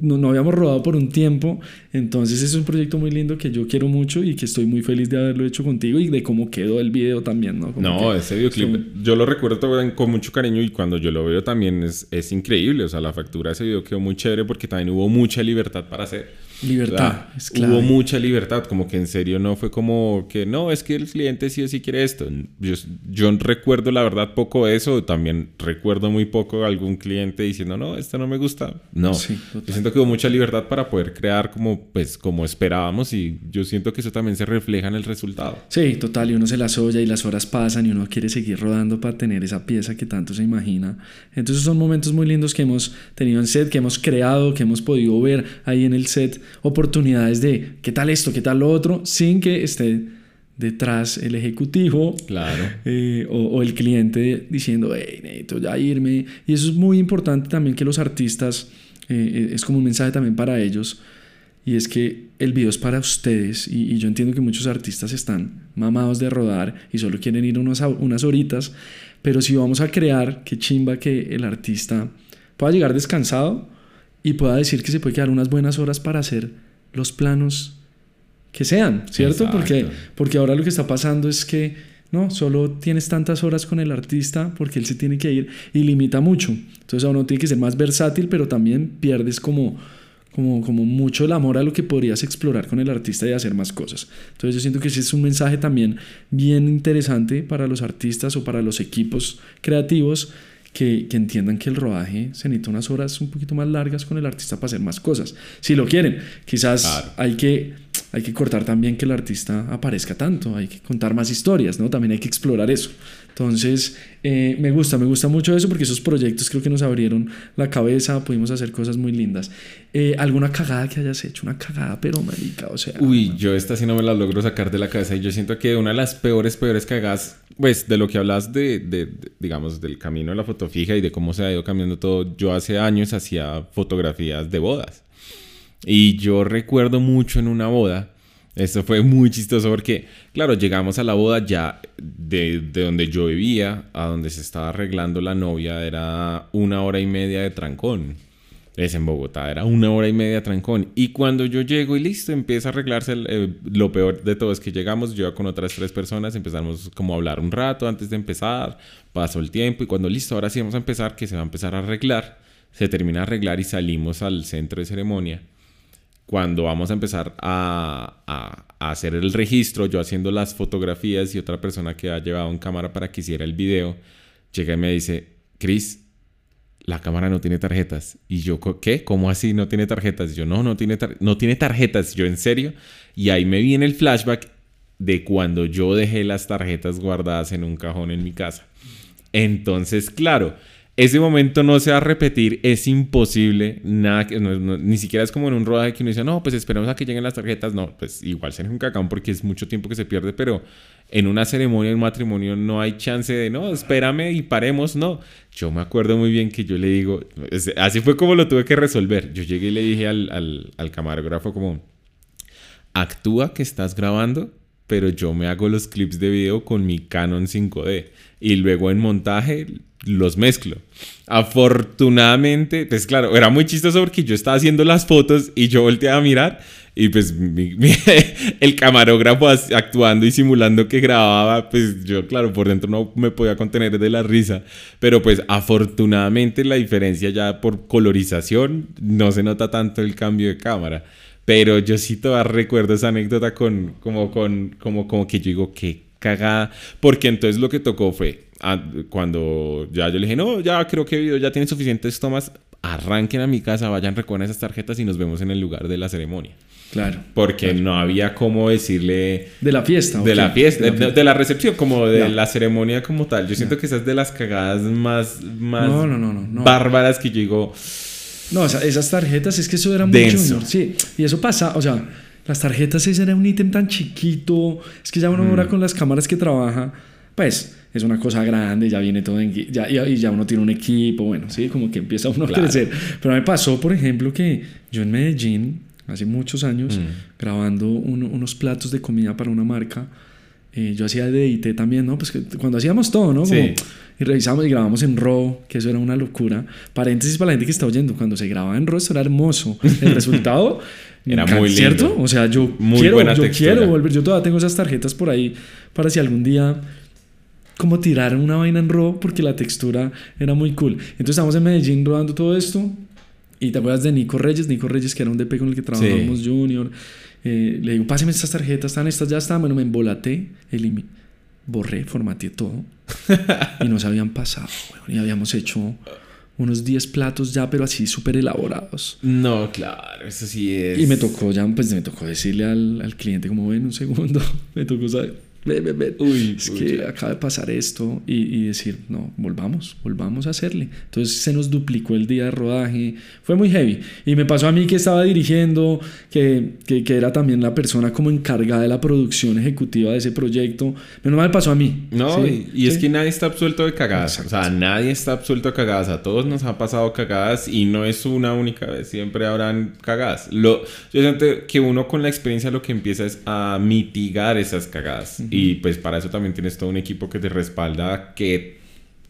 no, no, habíamos rodado por un tiempo, entonces es un proyecto muy lindo que yo quiero mucho y que estoy muy feliz de haberlo hecho contigo y de cómo quedó el video también, ¿no? no, ese videoclip yo lo recuerdo con mucho cariño y cuando yo lo veo también es, es increíble, o sea, la factura de ese video quedó muy chévere porque también hubo mucha libertad para hacer. Libertad, es clave. Hubo mucha libertad, como que en serio no fue como que no, es que el cliente sí o sí quiere esto. Yo, yo recuerdo la verdad poco eso, también recuerdo muy poco algún cliente diciendo, no, esto no me gusta. No, yo siento que hubo mucha libertad para poder crear como, pues, como esperábamos y yo siento que eso también se refleja en el resultado. Sí, total, y uno se las olla y las horas pasan y uno quiere seguir rodando para tener esa pieza que tanto se imagina. Entonces son momentos muy lindos que hemos tenido en set, que hemos creado, que hemos podido ver ahí en el set oportunidades de qué tal esto, qué tal lo otro, sin que esté detrás el ejecutivo claro. Eh, o, el cliente diciendo, hey, necesito ya irme. Y eso es muy importante también que los artistas, eh, eh, es como un mensaje también para ellos, y es que el video es para ustedes, y, yo entiendo que muchos artistas están mamados de rodar y solo quieren ir unas, unas horitas, pero si vamos a crear, qué chimba que el artista pueda llegar descansado y pueda decir que se puede quedar unas buenas horas para hacer los planos que sean, ¿cierto? Porque, porque ahora lo que está pasando es que no, solo tienes tantas horas con el artista porque él se tiene que ir y limita mucho. Entonces uno tiene que ser más versátil, pero también pierdes como, como, como mucho el amor a lo que podrías explorar con el artista y hacer más cosas. Entonces yo siento que ese es un mensaje también bien interesante para los artistas o para los equipos creativos que, entiendan que el rodaje se necesita unas horas un poquito más largas con el artista para hacer más cosas. Si lo quieren, quizás hay, que, hay que cortar también que el artista aparezca tanto, hay que contar más historias, ¿no? También hay que explorar eso. Entonces, eh, me gusta, me gusta mucho eso porque esos proyectos creo que nos abrieron la cabeza, pudimos hacer cosas muy lindas. Eh, ¿Alguna cagada que hayas hecho? Una cagada, pero marica, o sea... Uy, yo esta sí no me la logro sacar de la cabeza y yo siento que una de las peores, peores cagadas, pues de lo que hablas de, de, digamos, del camino de la foto fija y de cómo se ha ido cambiando todo, yo hace años hacía fotografías de bodas. Y yo recuerdo mucho en una boda esto fue muy chistoso porque, claro, llegamos a la boda ya de, donde yo vivía a donde se estaba arreglando la novia, era una hora y media de trancón. Es en Bogotá, era una hora y media de trancón. Y cuando yo llego y listo, empieza a arreglarse, eh, lo peor de todo es que llegamos, yo con otras tres personas, empezamos como a hablar un rato antes de empezar, pasó el tiempo y cuando listo, ahora sí vamos a empezar, que se va a empezar a arreglar, se termina a arreglar y salimos al centro de ceremonia cuando vamos a empezar a, hacer el registro, yo haciendo las fotografías y otra persona que ha llevado un cámara para que hiciera el video, llega y me dice, Chris, la cámara no tiene tarjetas. Y yo, ¿qué? ¿Cómo así no tiene tarjetas? yo, no, no tiene, no tiene tarjetas. Yo, ¿en serio? Y ahí me viene el flashback de cuando yo dejé las tarjetas guardadas en un cajón en mi casa. Entonces, claro, ese momento no se va a repetir, es imposible, nada, ni siquiera es como en un rodaje que uno dice, no, pues esperemos a que lleguen las tarjetas, no, pues igual sería un cacao porque es mucho tiempo que se pierde, pero en una ceremonia, en un matrimonio, no hay chance de, no, espérame y paremos, no. Yo me acuerdo muy bien que yo le digo, así fue como lo tuve que resolver, yo llegué y le dije al, al, al camarógrafo como, actúa que estás grabando, pero yo me hago los clips de video con mi Canon 5D y luego en montaje los mezclo. Afortunadamente, pues claro, era muy chistoso porque yo estaba haciendo las fotos y yo volteaba a mirar y pues [LAUGHS] el camarógrafo actuando y simulando que grababa, pues yo claro, por dentro no me podía contener de la risa, pero pues afortunadamente la diferencia ya por colorización no se nota tanto el cambio de cámara. Pero yo sí todavía recuerdo esa anécdota con, como, con, como, como que yo digo, qué cagada. Porque entonces lo que tocó fue, cuando ya yo le dije, no, ya creo que video ya tiene suficientes tomas, arranquen a mi casa, vayan, recogen esas tarjetas y nos vemos en el lugar de la ceremonia. Claro. Porque no había cómo decirle... De la fiesta. De la fiesta, de, la recepción, como de la ceremonia como tal. Yo siento que esa es de las cagadas más, más no, no, no, bárbaras que yo digo... No, esas tarjetas, es que eso era muy junior. Sí, y eso pasa, o sea, las tarjetas ese era un ítem tan chiquito. Es que ya uno ahora mm. con las cámaras que trabaja, pues es una cosa grande, ya viene todo en, ya, y ya uno tiene un equipo, bueno, sí, como que empieza uno a crecer. Pero me pasó, por ejemplo, que yo en Medellín, hace muchos años, mm. grabando unos platos de comida para una marca, eh, yo hacía de IT también, ¿no? Pues que cuando hacíamos todo, ¿no? Como, Sí. Y revisamos y grabamos en RAW, que eso era una locura. Paréntesis para la gente que está oyendo, cuando se grababa en RAW eso era hermoso. El resultado [LAUGHS] Era muy lindo. ¿Cierto? O sea, yo Muy quiero, yo textura. quiero volver. Yo todavía tengo esas tarjetas por ahí para si algún día como tirar una vaina en RAW porque la textura era muy cool. Entonces estamos en Medellín rodando todo esto. Y te acuerdas de Nico Reyes, Nico Reyes que era un DP con el que trabajábamos Junior. Eh, le digo, páseme estas tarjetas, están estas, ya están. Bueno, me embolaté, borré, formateé todo. y nos habían pasado, weón, y habíamos hecho unos 10 platos ya, pero así súper elaborados. No, claro, eso sí es. Y me tocó ya, pues me tocó decirle al, al cliente como, ven un segundo, [LAUGHS] me tocó, saber, ven, ven, ven, Uy, es pucha. que acaba de pasar esto y, y decir, no, volvamos, volvamos a hacerle. Entonces se nos duplicó el día de rodaje, fue muy heavy. Y me pasó a mí que estaba dirigiendo, que, que, que era también la persona como encargada de la producción ejecutiva de ese proyecto. Menos mal pasó a mí. No, Sí, y, y es sí. que nadie está absuelto de cagadas. O sea, nadie está absuelto de cagadas. A todos nos han pasado cagadas y no es una única vez. Siempre habrán cagadas. Lo, yo siento que uno con la experiencia lo que empieza es a mitigar esas cagadas. Y pues para eso también tienes todo un equipo que te respalda que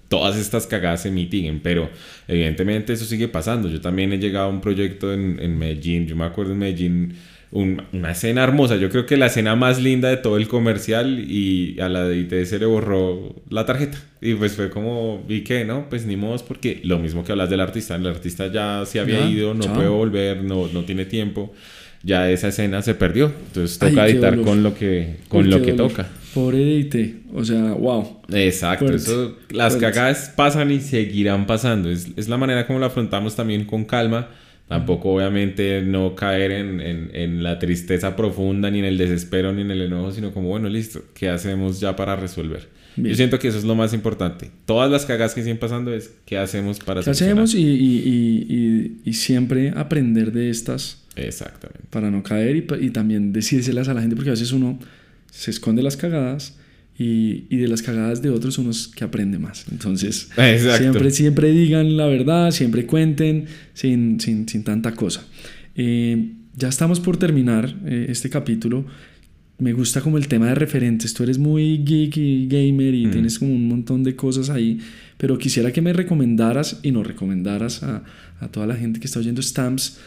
todas estas cagadas se mitiguen, pero evidentemente eso sigue pasando. Yo también he llegado a un proyecto en, en Medellín, yo me acuerdo en Medellín, un- una escena hermosa, yo creo que la escena más linda de todo el comercial y a la de ITS le borró la tarjeta. Y pues fue como, ¿y qué? No, pues ni modo, porque lo mismo que hablas del artista, el artista ya se había Ya, ido, no chao. puede volver, no, no tiene tiempo. Ya esa escena se perdió, entonces Ay, toca qué editar dolor. con lo que, con Uy, lo que dolor. toca. Pobre DT, o sea, wow. Exacto, Fuerte, eso, las fuerte. cagadas pasan y seguirán pasando. Es, es la manera como lo afrontamos también con calma. Tampoco, obviamente, no caer en, en- en la tristeza profunda, ni en el desespero, ni en el enojo, sino como, bueno, listo, ¿qué hacemos ya para resolver? Bien. Yo siento que eso es lo más importante. Todas las cagadas que siguen pasando es, ¿qué hacemos para ¿Qué solucionar? hacemos? Y- y- y- y siempre aprender de estas Exactamente. para no caer y, y también decírselas a la gente, porque a veces uno se esconde las cagadas y, y de las cagadas de otros uno es que aprende más. Entonces, Exacto. siempre, siempre digan la verdad, siempre cuenten sin, sin, sin tanta cosa. Eh, ya estamos por terminar eh, este capítulo. Me gusta como el tema de referentes. Tú eres muy geek y gamer y Mm. tienes como un montón de cosas ahí, pero quisiera que me recomendaras y nos recomendaras a, a toda la gente que está oyendo Stamps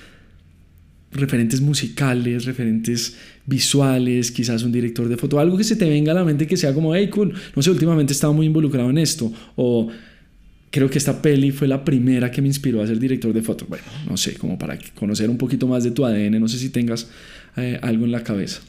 referentes musicales, referentes visuales, quizás un director de foto, algo que se te venga a la mente que sea como, hey, cool, no sé, últimamente he estado muy involucrado en esto, o creo que esta peli fue la primera que me inspiró a ser director de foto. Bueno, no sé, como para conocer un poquito más de tu ADN, no sé si tengas eh, algo en la cabeza.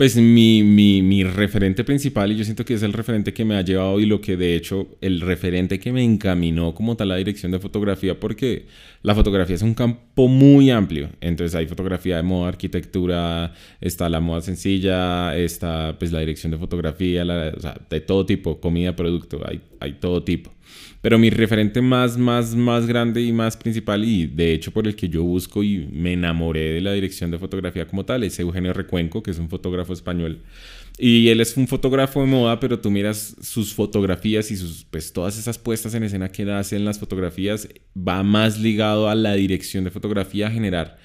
Pues mi, mi, mi referente principal, y yo siento que es el referente que me ha llevado y lo que de hecho el referente que me encaminó como tal la dirección de fotografía, porque la fotografía es un campo muy amplio. Entonces hay fotografía de moda, arquitectura, está la moda sencilla, está pues la dirección de fotografía, la- de todo tipo, comida, producto, hay, hay todo tipo. Pero mi referente más, más, más grande y más principal, y de hecho por el que yo busco y me enamoré de la dirección de fotografía como tal, es Eugenio Recuenco, que es un fotógrafo español. Y él es un fotógrafo de moda, pero tú miras sus fotografías y sus, pues todas esas puestas en escena que hace en las fotografías, va más ligado a la dirección de fotografía, a generar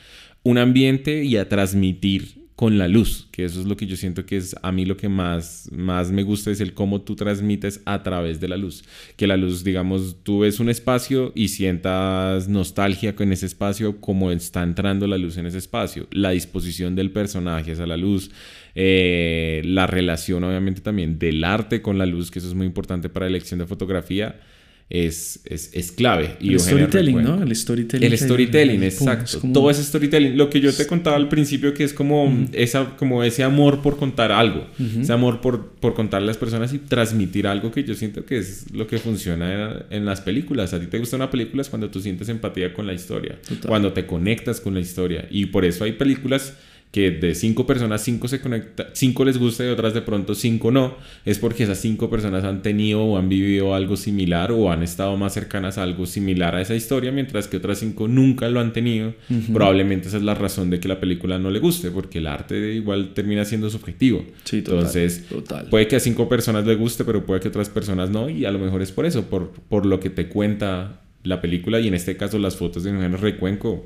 un ambiente y a transmitir con la luz, que eso es lo que yo siento que es a mí lo que más, más me gusta, es el cómo tú transmites a través de la luz. Que la luz, digamos, tú ves un espacio y sientas nostalgia con ese espacio, como está entrando la luz en ese espacio, la disposición del personaje hacia la luz, eh, la relación obviamente también del arte con la luz, que eso es muy importante para la elección de fotografía. Es, es, es clave. Y el storytelling, ¿no? El storytelling. el storytelling, exacto. es como- Todo ese storytelling. Lo que yo te contaba al principio, que es como, esa, como ese amor por contar algo. Ese amor por, por contar a las personas y transmitir algo que yo siento que es lo que funciona en, en las películas. A ti te gusta una película es cuando tú sientes empatía con la historia. Total. Cuando te conectas con la historia. Y por eso hay películas que de cinco personas, cinco se conecta, cinco les gusta y otras de pronto cinco no, es porque esas cinco personas han tenido o han vivido algo similar o han estado más cercanas a algo similar a esa historia, mientras que otras cinco nunca lo han tenido. Probablemente esa es la razón de que la película no le guste, porque el arte igual termina siendo subjetivo. Sí, total, Entonces, total. puede que a cinco personas le guste, pero puede que a otras personas no, y a lo mejor es por eso, por, por lo que te cuenta la película, y en este caso las fotos de Eugenio Recuenco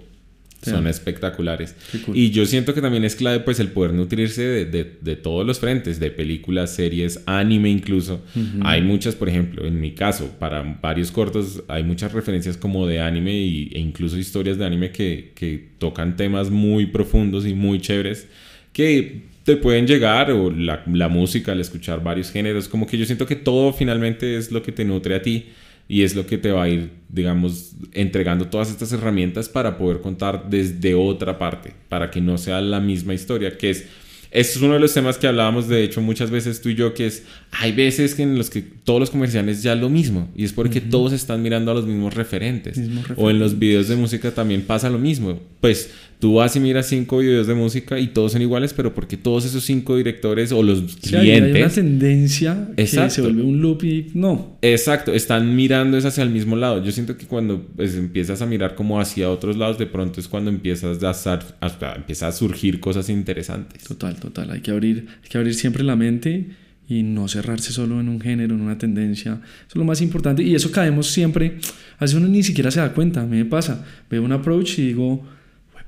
son espectaculares. Y yo siento que también es clave pues el poder nutrirse de, de, todos los frentes, de películas, series, anime incluso. Hay muchas, por ejemplo, en mi caso, para varios cortos hay muchas referencias como de anime y, e incluso historias de anime que, que tocan temas muy profundos y muy chéveres que te pueden llegar o la, la música, al escuchar varios géneros, como que yo siento que todo finalmente es lo que te nutre a ti y es lo que te va a ir, digamos, entregando todas estas herramientas para poder contar desde otra parte, para que no sea la misma historia, que es esto es uno de los temas que hablábamos, de hecho, muchas veces tú y yo, que es, hay veces que en los que todos los comerciales ya lo mismo, y es porque todos están mirando a los mismos referentes. O en los videos de música también pasa lo mismo. Pues tú vas y miras cinco videos de música y todos son iguales, pero porque todos esos cinco directores o los clientes... Hay una tendencia que se vuelve un loop y no. Exacto, están mirando es hacia el mismo lado. Yo siento que cuando pues, empiezas a mirar como hacia otros lados, de pronto es cuando empiezas a, a, empieza a surgir cosas interesantes. Total, total. Hay que abrir, hay que abrir siempre la mente y no cerrarse solo en un género, en una tendencia. Eso es lo más importante. Y eso caemos siempre. A veces uno ni siquiera se da cuenta. A mí me pasa. Veo un approach y digo,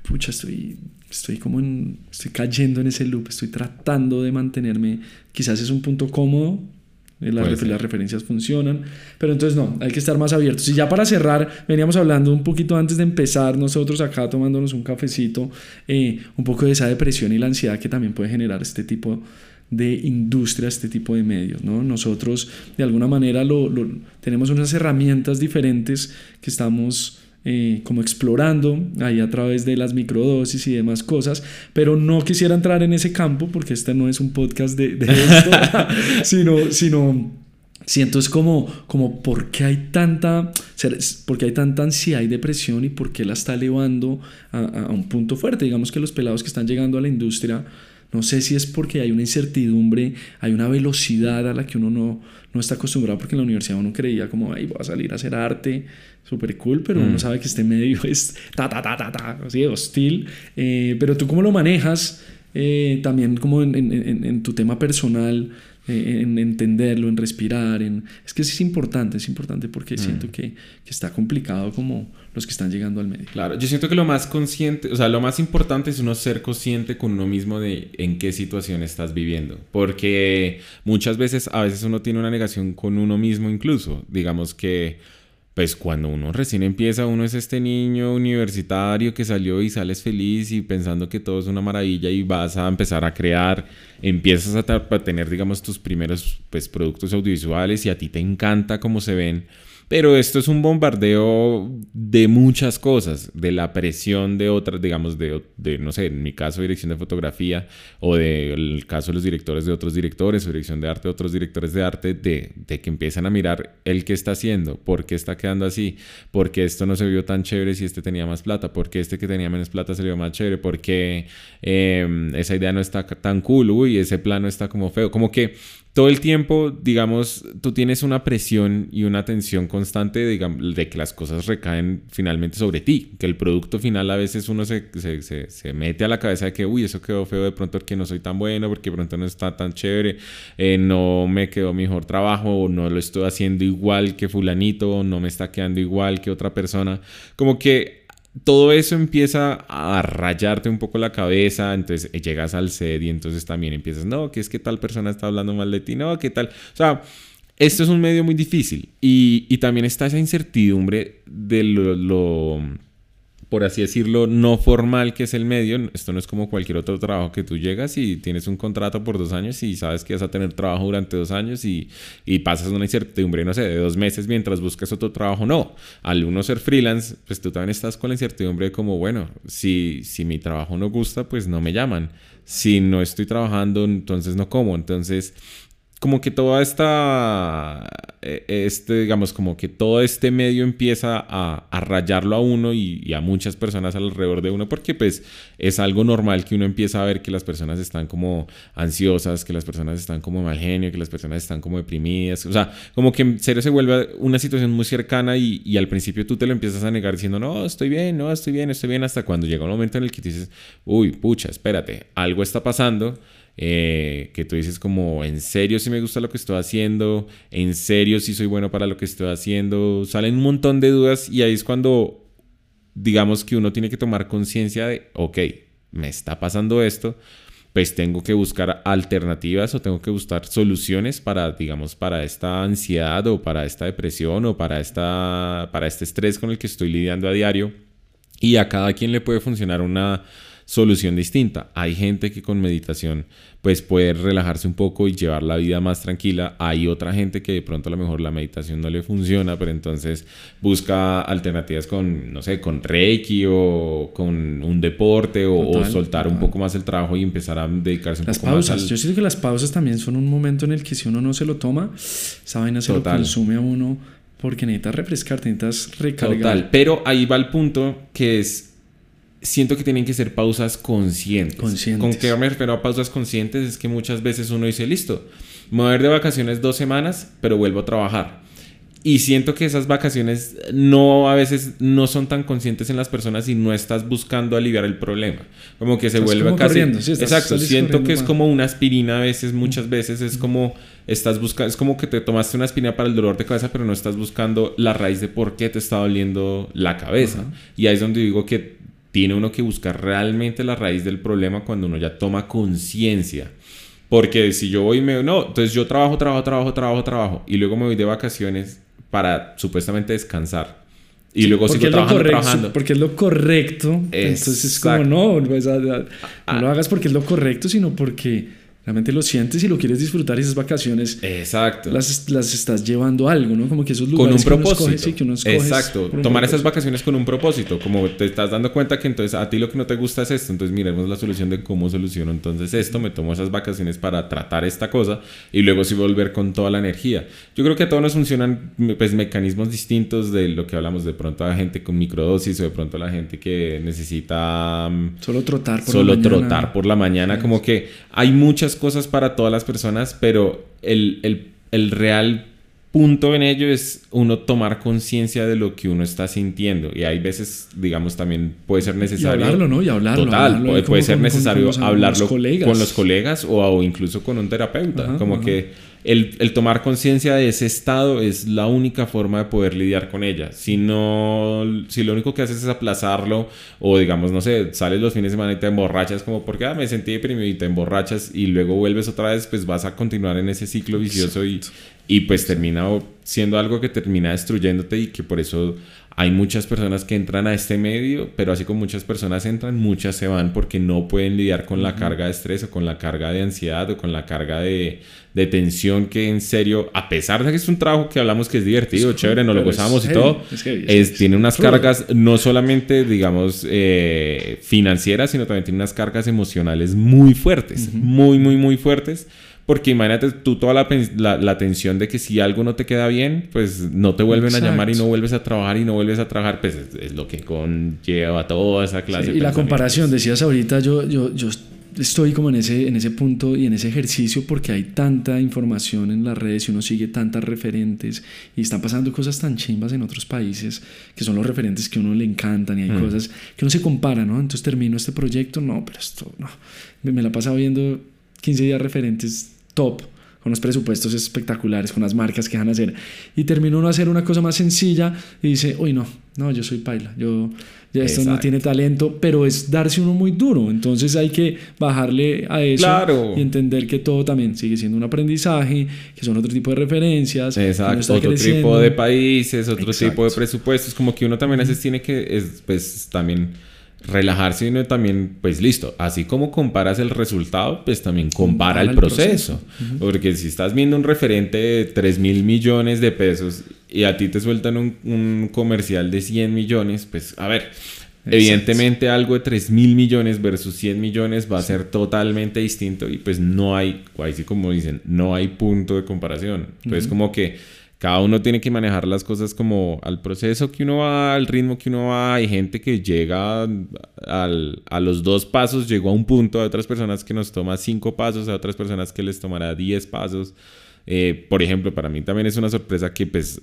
pucha, estoy, estoy como en, estoy cayendo en ese loop. Estoy tratando de mantenerme. Quizás es un punto cómodo. Eh, las, las, referencias funcionan, pero entonces no, hay que estar más abiertos. Y ya para cerrar, veníamos hablando un poquito antes de empezar, nosotros acá tomándonos un cafecito, eh, un poco de esa depresión y la ansiedad que también puede generar este tipo de industria este tipo de medios. ¿no? Nosotros de alguna manera lo, tenemos unas herramientas diferentes que estamos eh, como explorando ahí a través de las microdosis y demás cosas, pero no quisiera entrar en ese campo porque este no es un podcast de, esto, [LAUGHS] sino, sino siento es como, como por qué hay tanta, por hay tanta ansiedad y depresión y por qué la está elevando a, a un punto fuerte. Digamos que los pelados que están llegando a la industria no sé si es porque hay una incertidumbre, hay una velocidad a la que uno no, no está acostumbrado, porque en la universidad uno creía como, ay, voy a salir a hacer arte, súper cool, pero uno mm. sabe que este medio [LAUGHS] es ta, ta, ta, ta, ta, así, hostil. Eh, pero tú cómo lo manejas, eh, también como en, en, en tu tema personal, en entenderlo, en respirar, en... es que es importante, es importante porque mm. siento que, que, está complicado como los que están llegando al medio. Claro, yo siento que lo más consciente, o sea, lo más importante es uno ser consciente con uno mismo de en qué situación estás viviendo, porque muchas veces, a veces uno tiene una negación con uno mismo incluso, digamos que pues cuando uno recién empieza, uno es este niño universitario que salió y sales feliz y pensando que todo es una maravilla y vas a empezar a crear, empiezas a, tener, digamos, tus primeros pues, productos audiovisuales y a ti te encanta cómo se ven pero esto es un bombardeo de muchas cosas, de la presión de otras, digamos, de, de no sé, en mi caso dirección de fotografía o del caso de los directores de otros directores o dirección de arte de otros directores de arte, de, de, que empiezan a mirar el que está haciendo, por qué está quedando así, por qué esto no se vio tan chévere si este tenía más plata, por qué este que tenía menos plata se vio más chévere, por qué em, esa idea no está tan cool, uy, ese plano está como feo, como que todo el tiempo, digamos, tú tienes una presión y una tensión constante digamos, de que las cosas recaen finalmente sobre ti, que el producto final a veces uno se, se, se, mete a la cabeza de que, uy, eso quedó feo de pronto porque no soy tan bueno, porque de pronto no está tan chévere, eh, no me quedó mejor trabajo, o no lo estoy haciendo igual que fulanito, o no me está quedando igual que otra persona. Como que todo eso empieza a rayarte un poco la cabeza, entonces eh, llegas al set y entonces también empiezas, no, que es que tal persona está hablando mal de ti, no, que tal, o sea, esto es un medio muy difícil y, y también está esa incertidumbre de lo por así decirlo, no formal que es el medio. Esto no es como cualquier otro trabajo que tú llegas y tienes un contrato por dos años y sabes que vas a tener trabajo durante dos años y, y pasas una incertidumbre, no sé, de dos meses mientras buscas otro trabajo. No, al uno ser freelance, pues tú también estás con la incertidumbre de como, bueno, si, si mi trabajo no gusta, pues no me llaman. Si no estoy trabajando, entonces no como. Entonces como que toda esta, eh, este, digamos, como que todo este medio empieza a, a rayarlo a uno y, a muchas personas alrededor de uno, porque pues es algo normal que uno empieza a ver que las personas están como ansiosas, que las personas están como mal genio, que las personas están como deprimidas, o sea, como que en serio se vuelve una situación muy cercana y, y al principio tú te lo empiezas a negar diciendo, no, estoy bien, no, estoy bien, estoy bien, hasta cuando llega un momento en el que dices, uy, pucha, espérate, algo está pasando eh, que tú dices como, en serio si me gusta lo que estoy haciendo, en serio si soy bueno para lo que estoy haciendo, salen un montón de dudas y ahí es cuando digamos que uno tiene que tomar conciencia de, ok, me está pasando esto, pues tengo que buscar alternativas o tengo que buscar soluciones para, digamos, para esta ansiedad o para esta depresión o para, esta, para este estrés con el que estoy lidiando a diario. Y a cada quien le puede funcionar una solución distinta. Hay gente que con meditación pues puede relajarse un poco y llevar la vida más tranquila. Hay otra gente que de pronto a lo mejor la meditación no le funciona, pero entonces busca alternativas con, no sé, con Reiki o con un deporte o, soltar un poco más el trabajo y empezar a dedicarse un las poco pausas. más Yo siento que las pausas también son un momento en el que si uno no se lo toma, esa vaina se lo consume a uno porque necesitas refrescarte, necesitas recargar. Total, pero ahí va el punto que es siento que tienen que ser pausas conscientes. ¿Con qué me refiero a pausas conscientes? Es que muchas veces uno dice, listo, me voy a ir de vacaciones dos semanas, pero vuelvo a trabajar. Y siento que esas vacaciones no a veces no son tan conscientes en las personas y no estás buscando aliviar el problema. Como que se vuelve casi. Exacto, siento que es como una aspirina a veces, muchas veces es como estás buscando, es como que te tomaste una aspirina para el dolor de cabeza, pero no estás buscando la raíz de por qué te está doliendo la cabeza. Y ahí es donde digo que tiene uno que buscar realmente la raíz del problema cuando uno ya toma conciencia. Porque si yo voy y me... No, entonces yo trabajo, trabajo, trabajo, trabajo, trabajo. Y luego me voy de vacaciones para supuestamente descansar. Y luego sigo trabajando, trabajando. Porque es lo correcto. Entonces es como, no, pues, no lo ah. hagas porque es lo correcto, sino porque Realmente lo sientes y lo quieres disfrutar y esas vacaciones. Exacto. Las, las estás llevando a algo, ¿no? Como que esos lugares. Con un propósito. Que uno Exacto. Tomar esas vacaciones con un propósito. Como te estás dando cuenta que entonces a ti lo que no te gusta es esto. Entonces miremos la solución de cómo soluciono entonces esto. Me tomo esas vacaciones para tratar esta cosa y luego sí volver con toda la energía. Yo creo que a todos nos funcionan pues, mecanismos distintos de lo que hablamos de pronto a la gente con microdosis o de pronto a la gente que necesita. Mm, solo trotar por solo la mañana. trotar por la mañana. Como que hay muchas cosas para todas las personas, pero el, real punto en ello es uno tomar conciencia de lo que uno está sintiendo. Y hay veces, digamos, también puede ser necesario. Y hablarlo, ¿no? Y hablarlo. Total, puede, ser necesario hablarlo con los colegas, o, incluso con un terapeuta. como que el, tomar conciencia de ese estado es la única forma de poder lidiar con ella. Si no, si lo único que haces es aplazarlo o digamos, no sé, sales los fines de semana y te emborrachas como porque ah, me sentí deprimido y te emborrachas y luego vuelves otra vez, pues vas a continuar en ese ciclo vicioso y, y pues termina siendo algo que termina destruyéndote y que por eso hay muchas personas que entran a este medio, pero así como muchas personas entran, muchas se van porque no pueden lidiar con la carga de estrés o con la carga de ansiedad o con la carga de, de tensión que en serio, a pesar de que es un trabajo que hablamos que es divertido, chévere, nos lo gozamos y todo, es, tiene unas cargas no solamente, digamos, eh, financieras, sino también tiene unas cargas emocionales muy fuertes, muy, muy, muy fuertes porque imagínate tú toda la, la, tensión de que si algo no te queda bien, pues no te vuelven a llamar y no vuelves a trabajar y no vuelves a trabajar, pues es, lo que conlleva toda esa clase. y la comparación, decías ahorita, yo, yo, yo estoy como en ese, en ese punto y en ese ejercicio porque hay tanta información en las redes y uno sigue tantas referentes y están pasando cosas tan chimbas en otros países que son los referentes que a uno le encantan y hay mm. cosas que uno se compara, ¿no? Entonces termino este proyecto, no, pero esto no. Me, me la he pasado viendo 15 días referentes top, con unos presupuestos espectaculares, con las marcas que van a hacer. Y terminó uno a hacer una cosa más sencilla y dice, uy, no, no, yo soy paila, yo, ya esto no tiene talento, pero es darse uno muy duro. Entonces hay que bajarle a eso y entender que todo también sigue siendo un aprendizaje, que son otro tipo de referencias. Exacto, otro tipo de países, otro tipo de presupuestos, como que uno también a veces tiene que, es, pues también relajarse y también, pues listo, así como comparas el resultado, pues también compara, el proceso. Porque si estás viendo un referente de 3 mil millones de pesos y a ti te sueltan un, comercial de 100 millones, pues a ver, evidentemente algo de 3 mil millones versus 100 millones va a ser totalmente distinto y pues no hay, así como dicen, no hay punto de comparación. Entonces como que cada uno tiene que manejar las cosas como al proceso que uno va, al ritmo que uno va. Hay gente que llega al, a los dos pasos, llegó a un punto, a otras personas que nos toma cinco pasos, a otras personas que les tomará diez pasos. Eh, por ejemplo, para mí también es una sorpresa que pues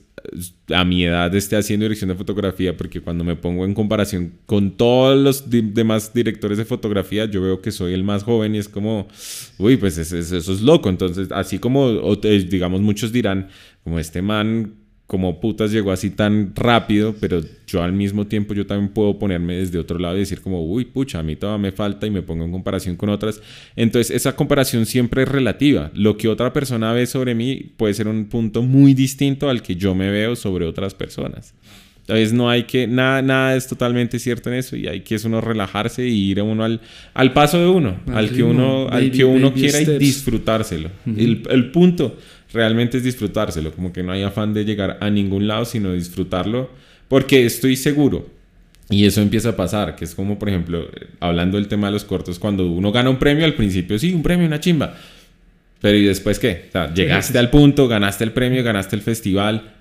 a mi edad esté haciendo dirección de fotografía, porque cuando me pongo en comparación con todos los demás directores de fotografía, yo veo que soy el más joven y es como, uy, pues eso, eso es loco. Entonces, así como, digamos, muchos dirán, como este man como putas llegó así tan rápido, pero yo al mismo tiempo yo también puedo ponerme desde otro lado y decir como, uy, pucha, a mí todavía me falta y me pongo en comparación con otras. Entonces esa comparación siempre es relativa. Lo que otra persona ve sobre mí puede ser un punto muy distinto al que yo me veo sobre otras personas. Entonces no hay que, nada, nada es totalmente cierto en eso y hay que es uno relajarse y ir a uno al, al paso de uno, al, que uno, al que uno quiera y disfrutárselo. el, el punto realmente es disfrutárselo, como que no hay afán de llegar a ningún lado, sino disfrutarlo, porque estoy seguro, y eso empieza a pasar, que es como, por ejemplo, hablando del tema de los cortos, cuando uno gana un premio al principio, sí, un premio, una chimba, pero ¿y después qué? O sea, llegaste al punto, ganaste el premio, ganaste el festival,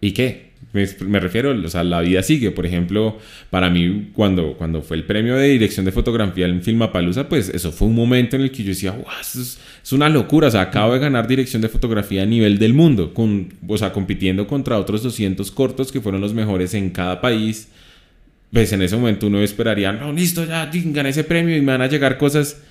¿y qué? Me, refiero, o sea, la vida sigue. Por ejemplo, para mí, cuando, cuando fue el premio de dirección de fotografía en Filmapalusa, pues eso fue un momento en el que yo decía, wow, es, una locura. O sea, acabo de ganar dirección de fotografía a nivel del mundo, con, o sea, compitiendo contra otros 200 cortos que fueron los mejores en cada país. Pues en ese momento uno esperaría, no, listo, ya gané ese premio y me van a llegar cosas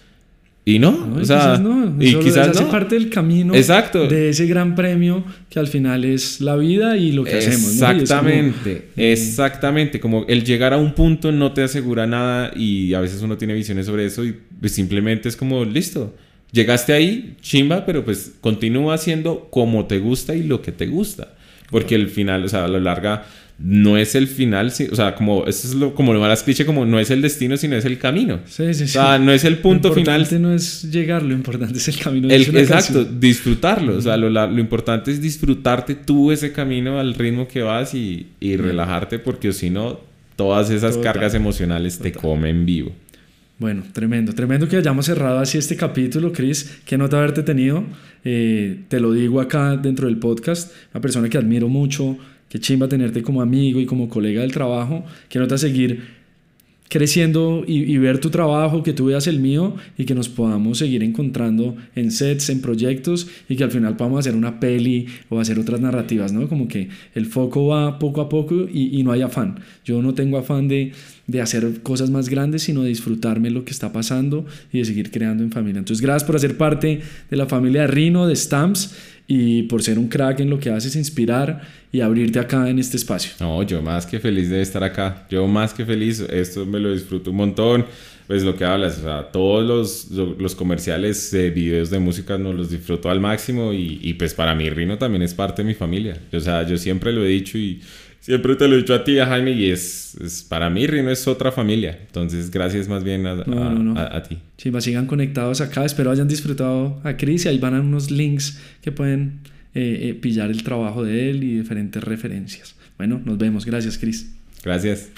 y no, o sea, no. y quizás hace parte del camino Exacto. de ese gran premio que al final es la vida y lo que hacemos. Exactamente, eh, exactamente. Como el llegar a un punto no te asegura nada y a veces uno tiene visiones sobre eso y pues simplemente es como, listo, llegaste ahí, chimba, pero pues continúa haciendo como te gusta y lo que te gusta. Porque el final, o sea, a lo larga no es el final, o sea, como eso es lo, como lo más cliché, como no es el destino, sino es el camino. Sí, sí, sí. O sea, no es el punto final. Lo importante no es llegar, lo importante es el camino. exacto, disfrutarlo. O sea, lo, lo, importante es disfrutarte tú ese camino al ritmo que vas y, y relajarte, porque si no, todas esas cargas emocionales te comen vivo. Bueno, tremendo, tremendo que hayamos cerrado así este capítulo, Chris. Qué nota haberte tenido. Eh, te lo digo acá dentro del podcast, una persona que admiro mucho Qué chimba tenerte como amigo y como colega del trabajo. Qué nota seguir creciendo y, ver tu trabajo, que tú veas el mío y que nos podamos seguir encontrando en sets, en proyectos y que al final podamos hacer una peli o hacer otras narrativas, ¿no? Como que el foco va poco a poco y, no hay afán. Yo no tengo afán de, de, hacer cosas más grandes, sino de disfrutarme lo que está pasando y de seguir creando en familia. Entonces, gracias por hacer parte de la familia de Rino, de Stamps y por ser un crack en lo que haces, inspirar y abrirte acá en este espacio. No, yo más que feliz de estar acá. Yo más que feliz, esto me lo disfruto un montón. Pues lo que hablas, o sea, todos los, los comerciales de videos de música nos los disfruto al máximo y, y pues para mí Rino también es parte de mi familia. O sea, yo siempre lo he dicho y Siempre te lo he dicho a ti, a Jaime, y es, es para mí Rino es otra familia. Entonces, gracias más bien a, a, a, ti. Sí, sigan conectados acá. Espero hayan disfrutado a Chris y ahí van a unos links que pueden eh, eh, pillar el trabajo de él y diferentes referencias. Bueno, nos vemos. Gracias, Chris. Gracias.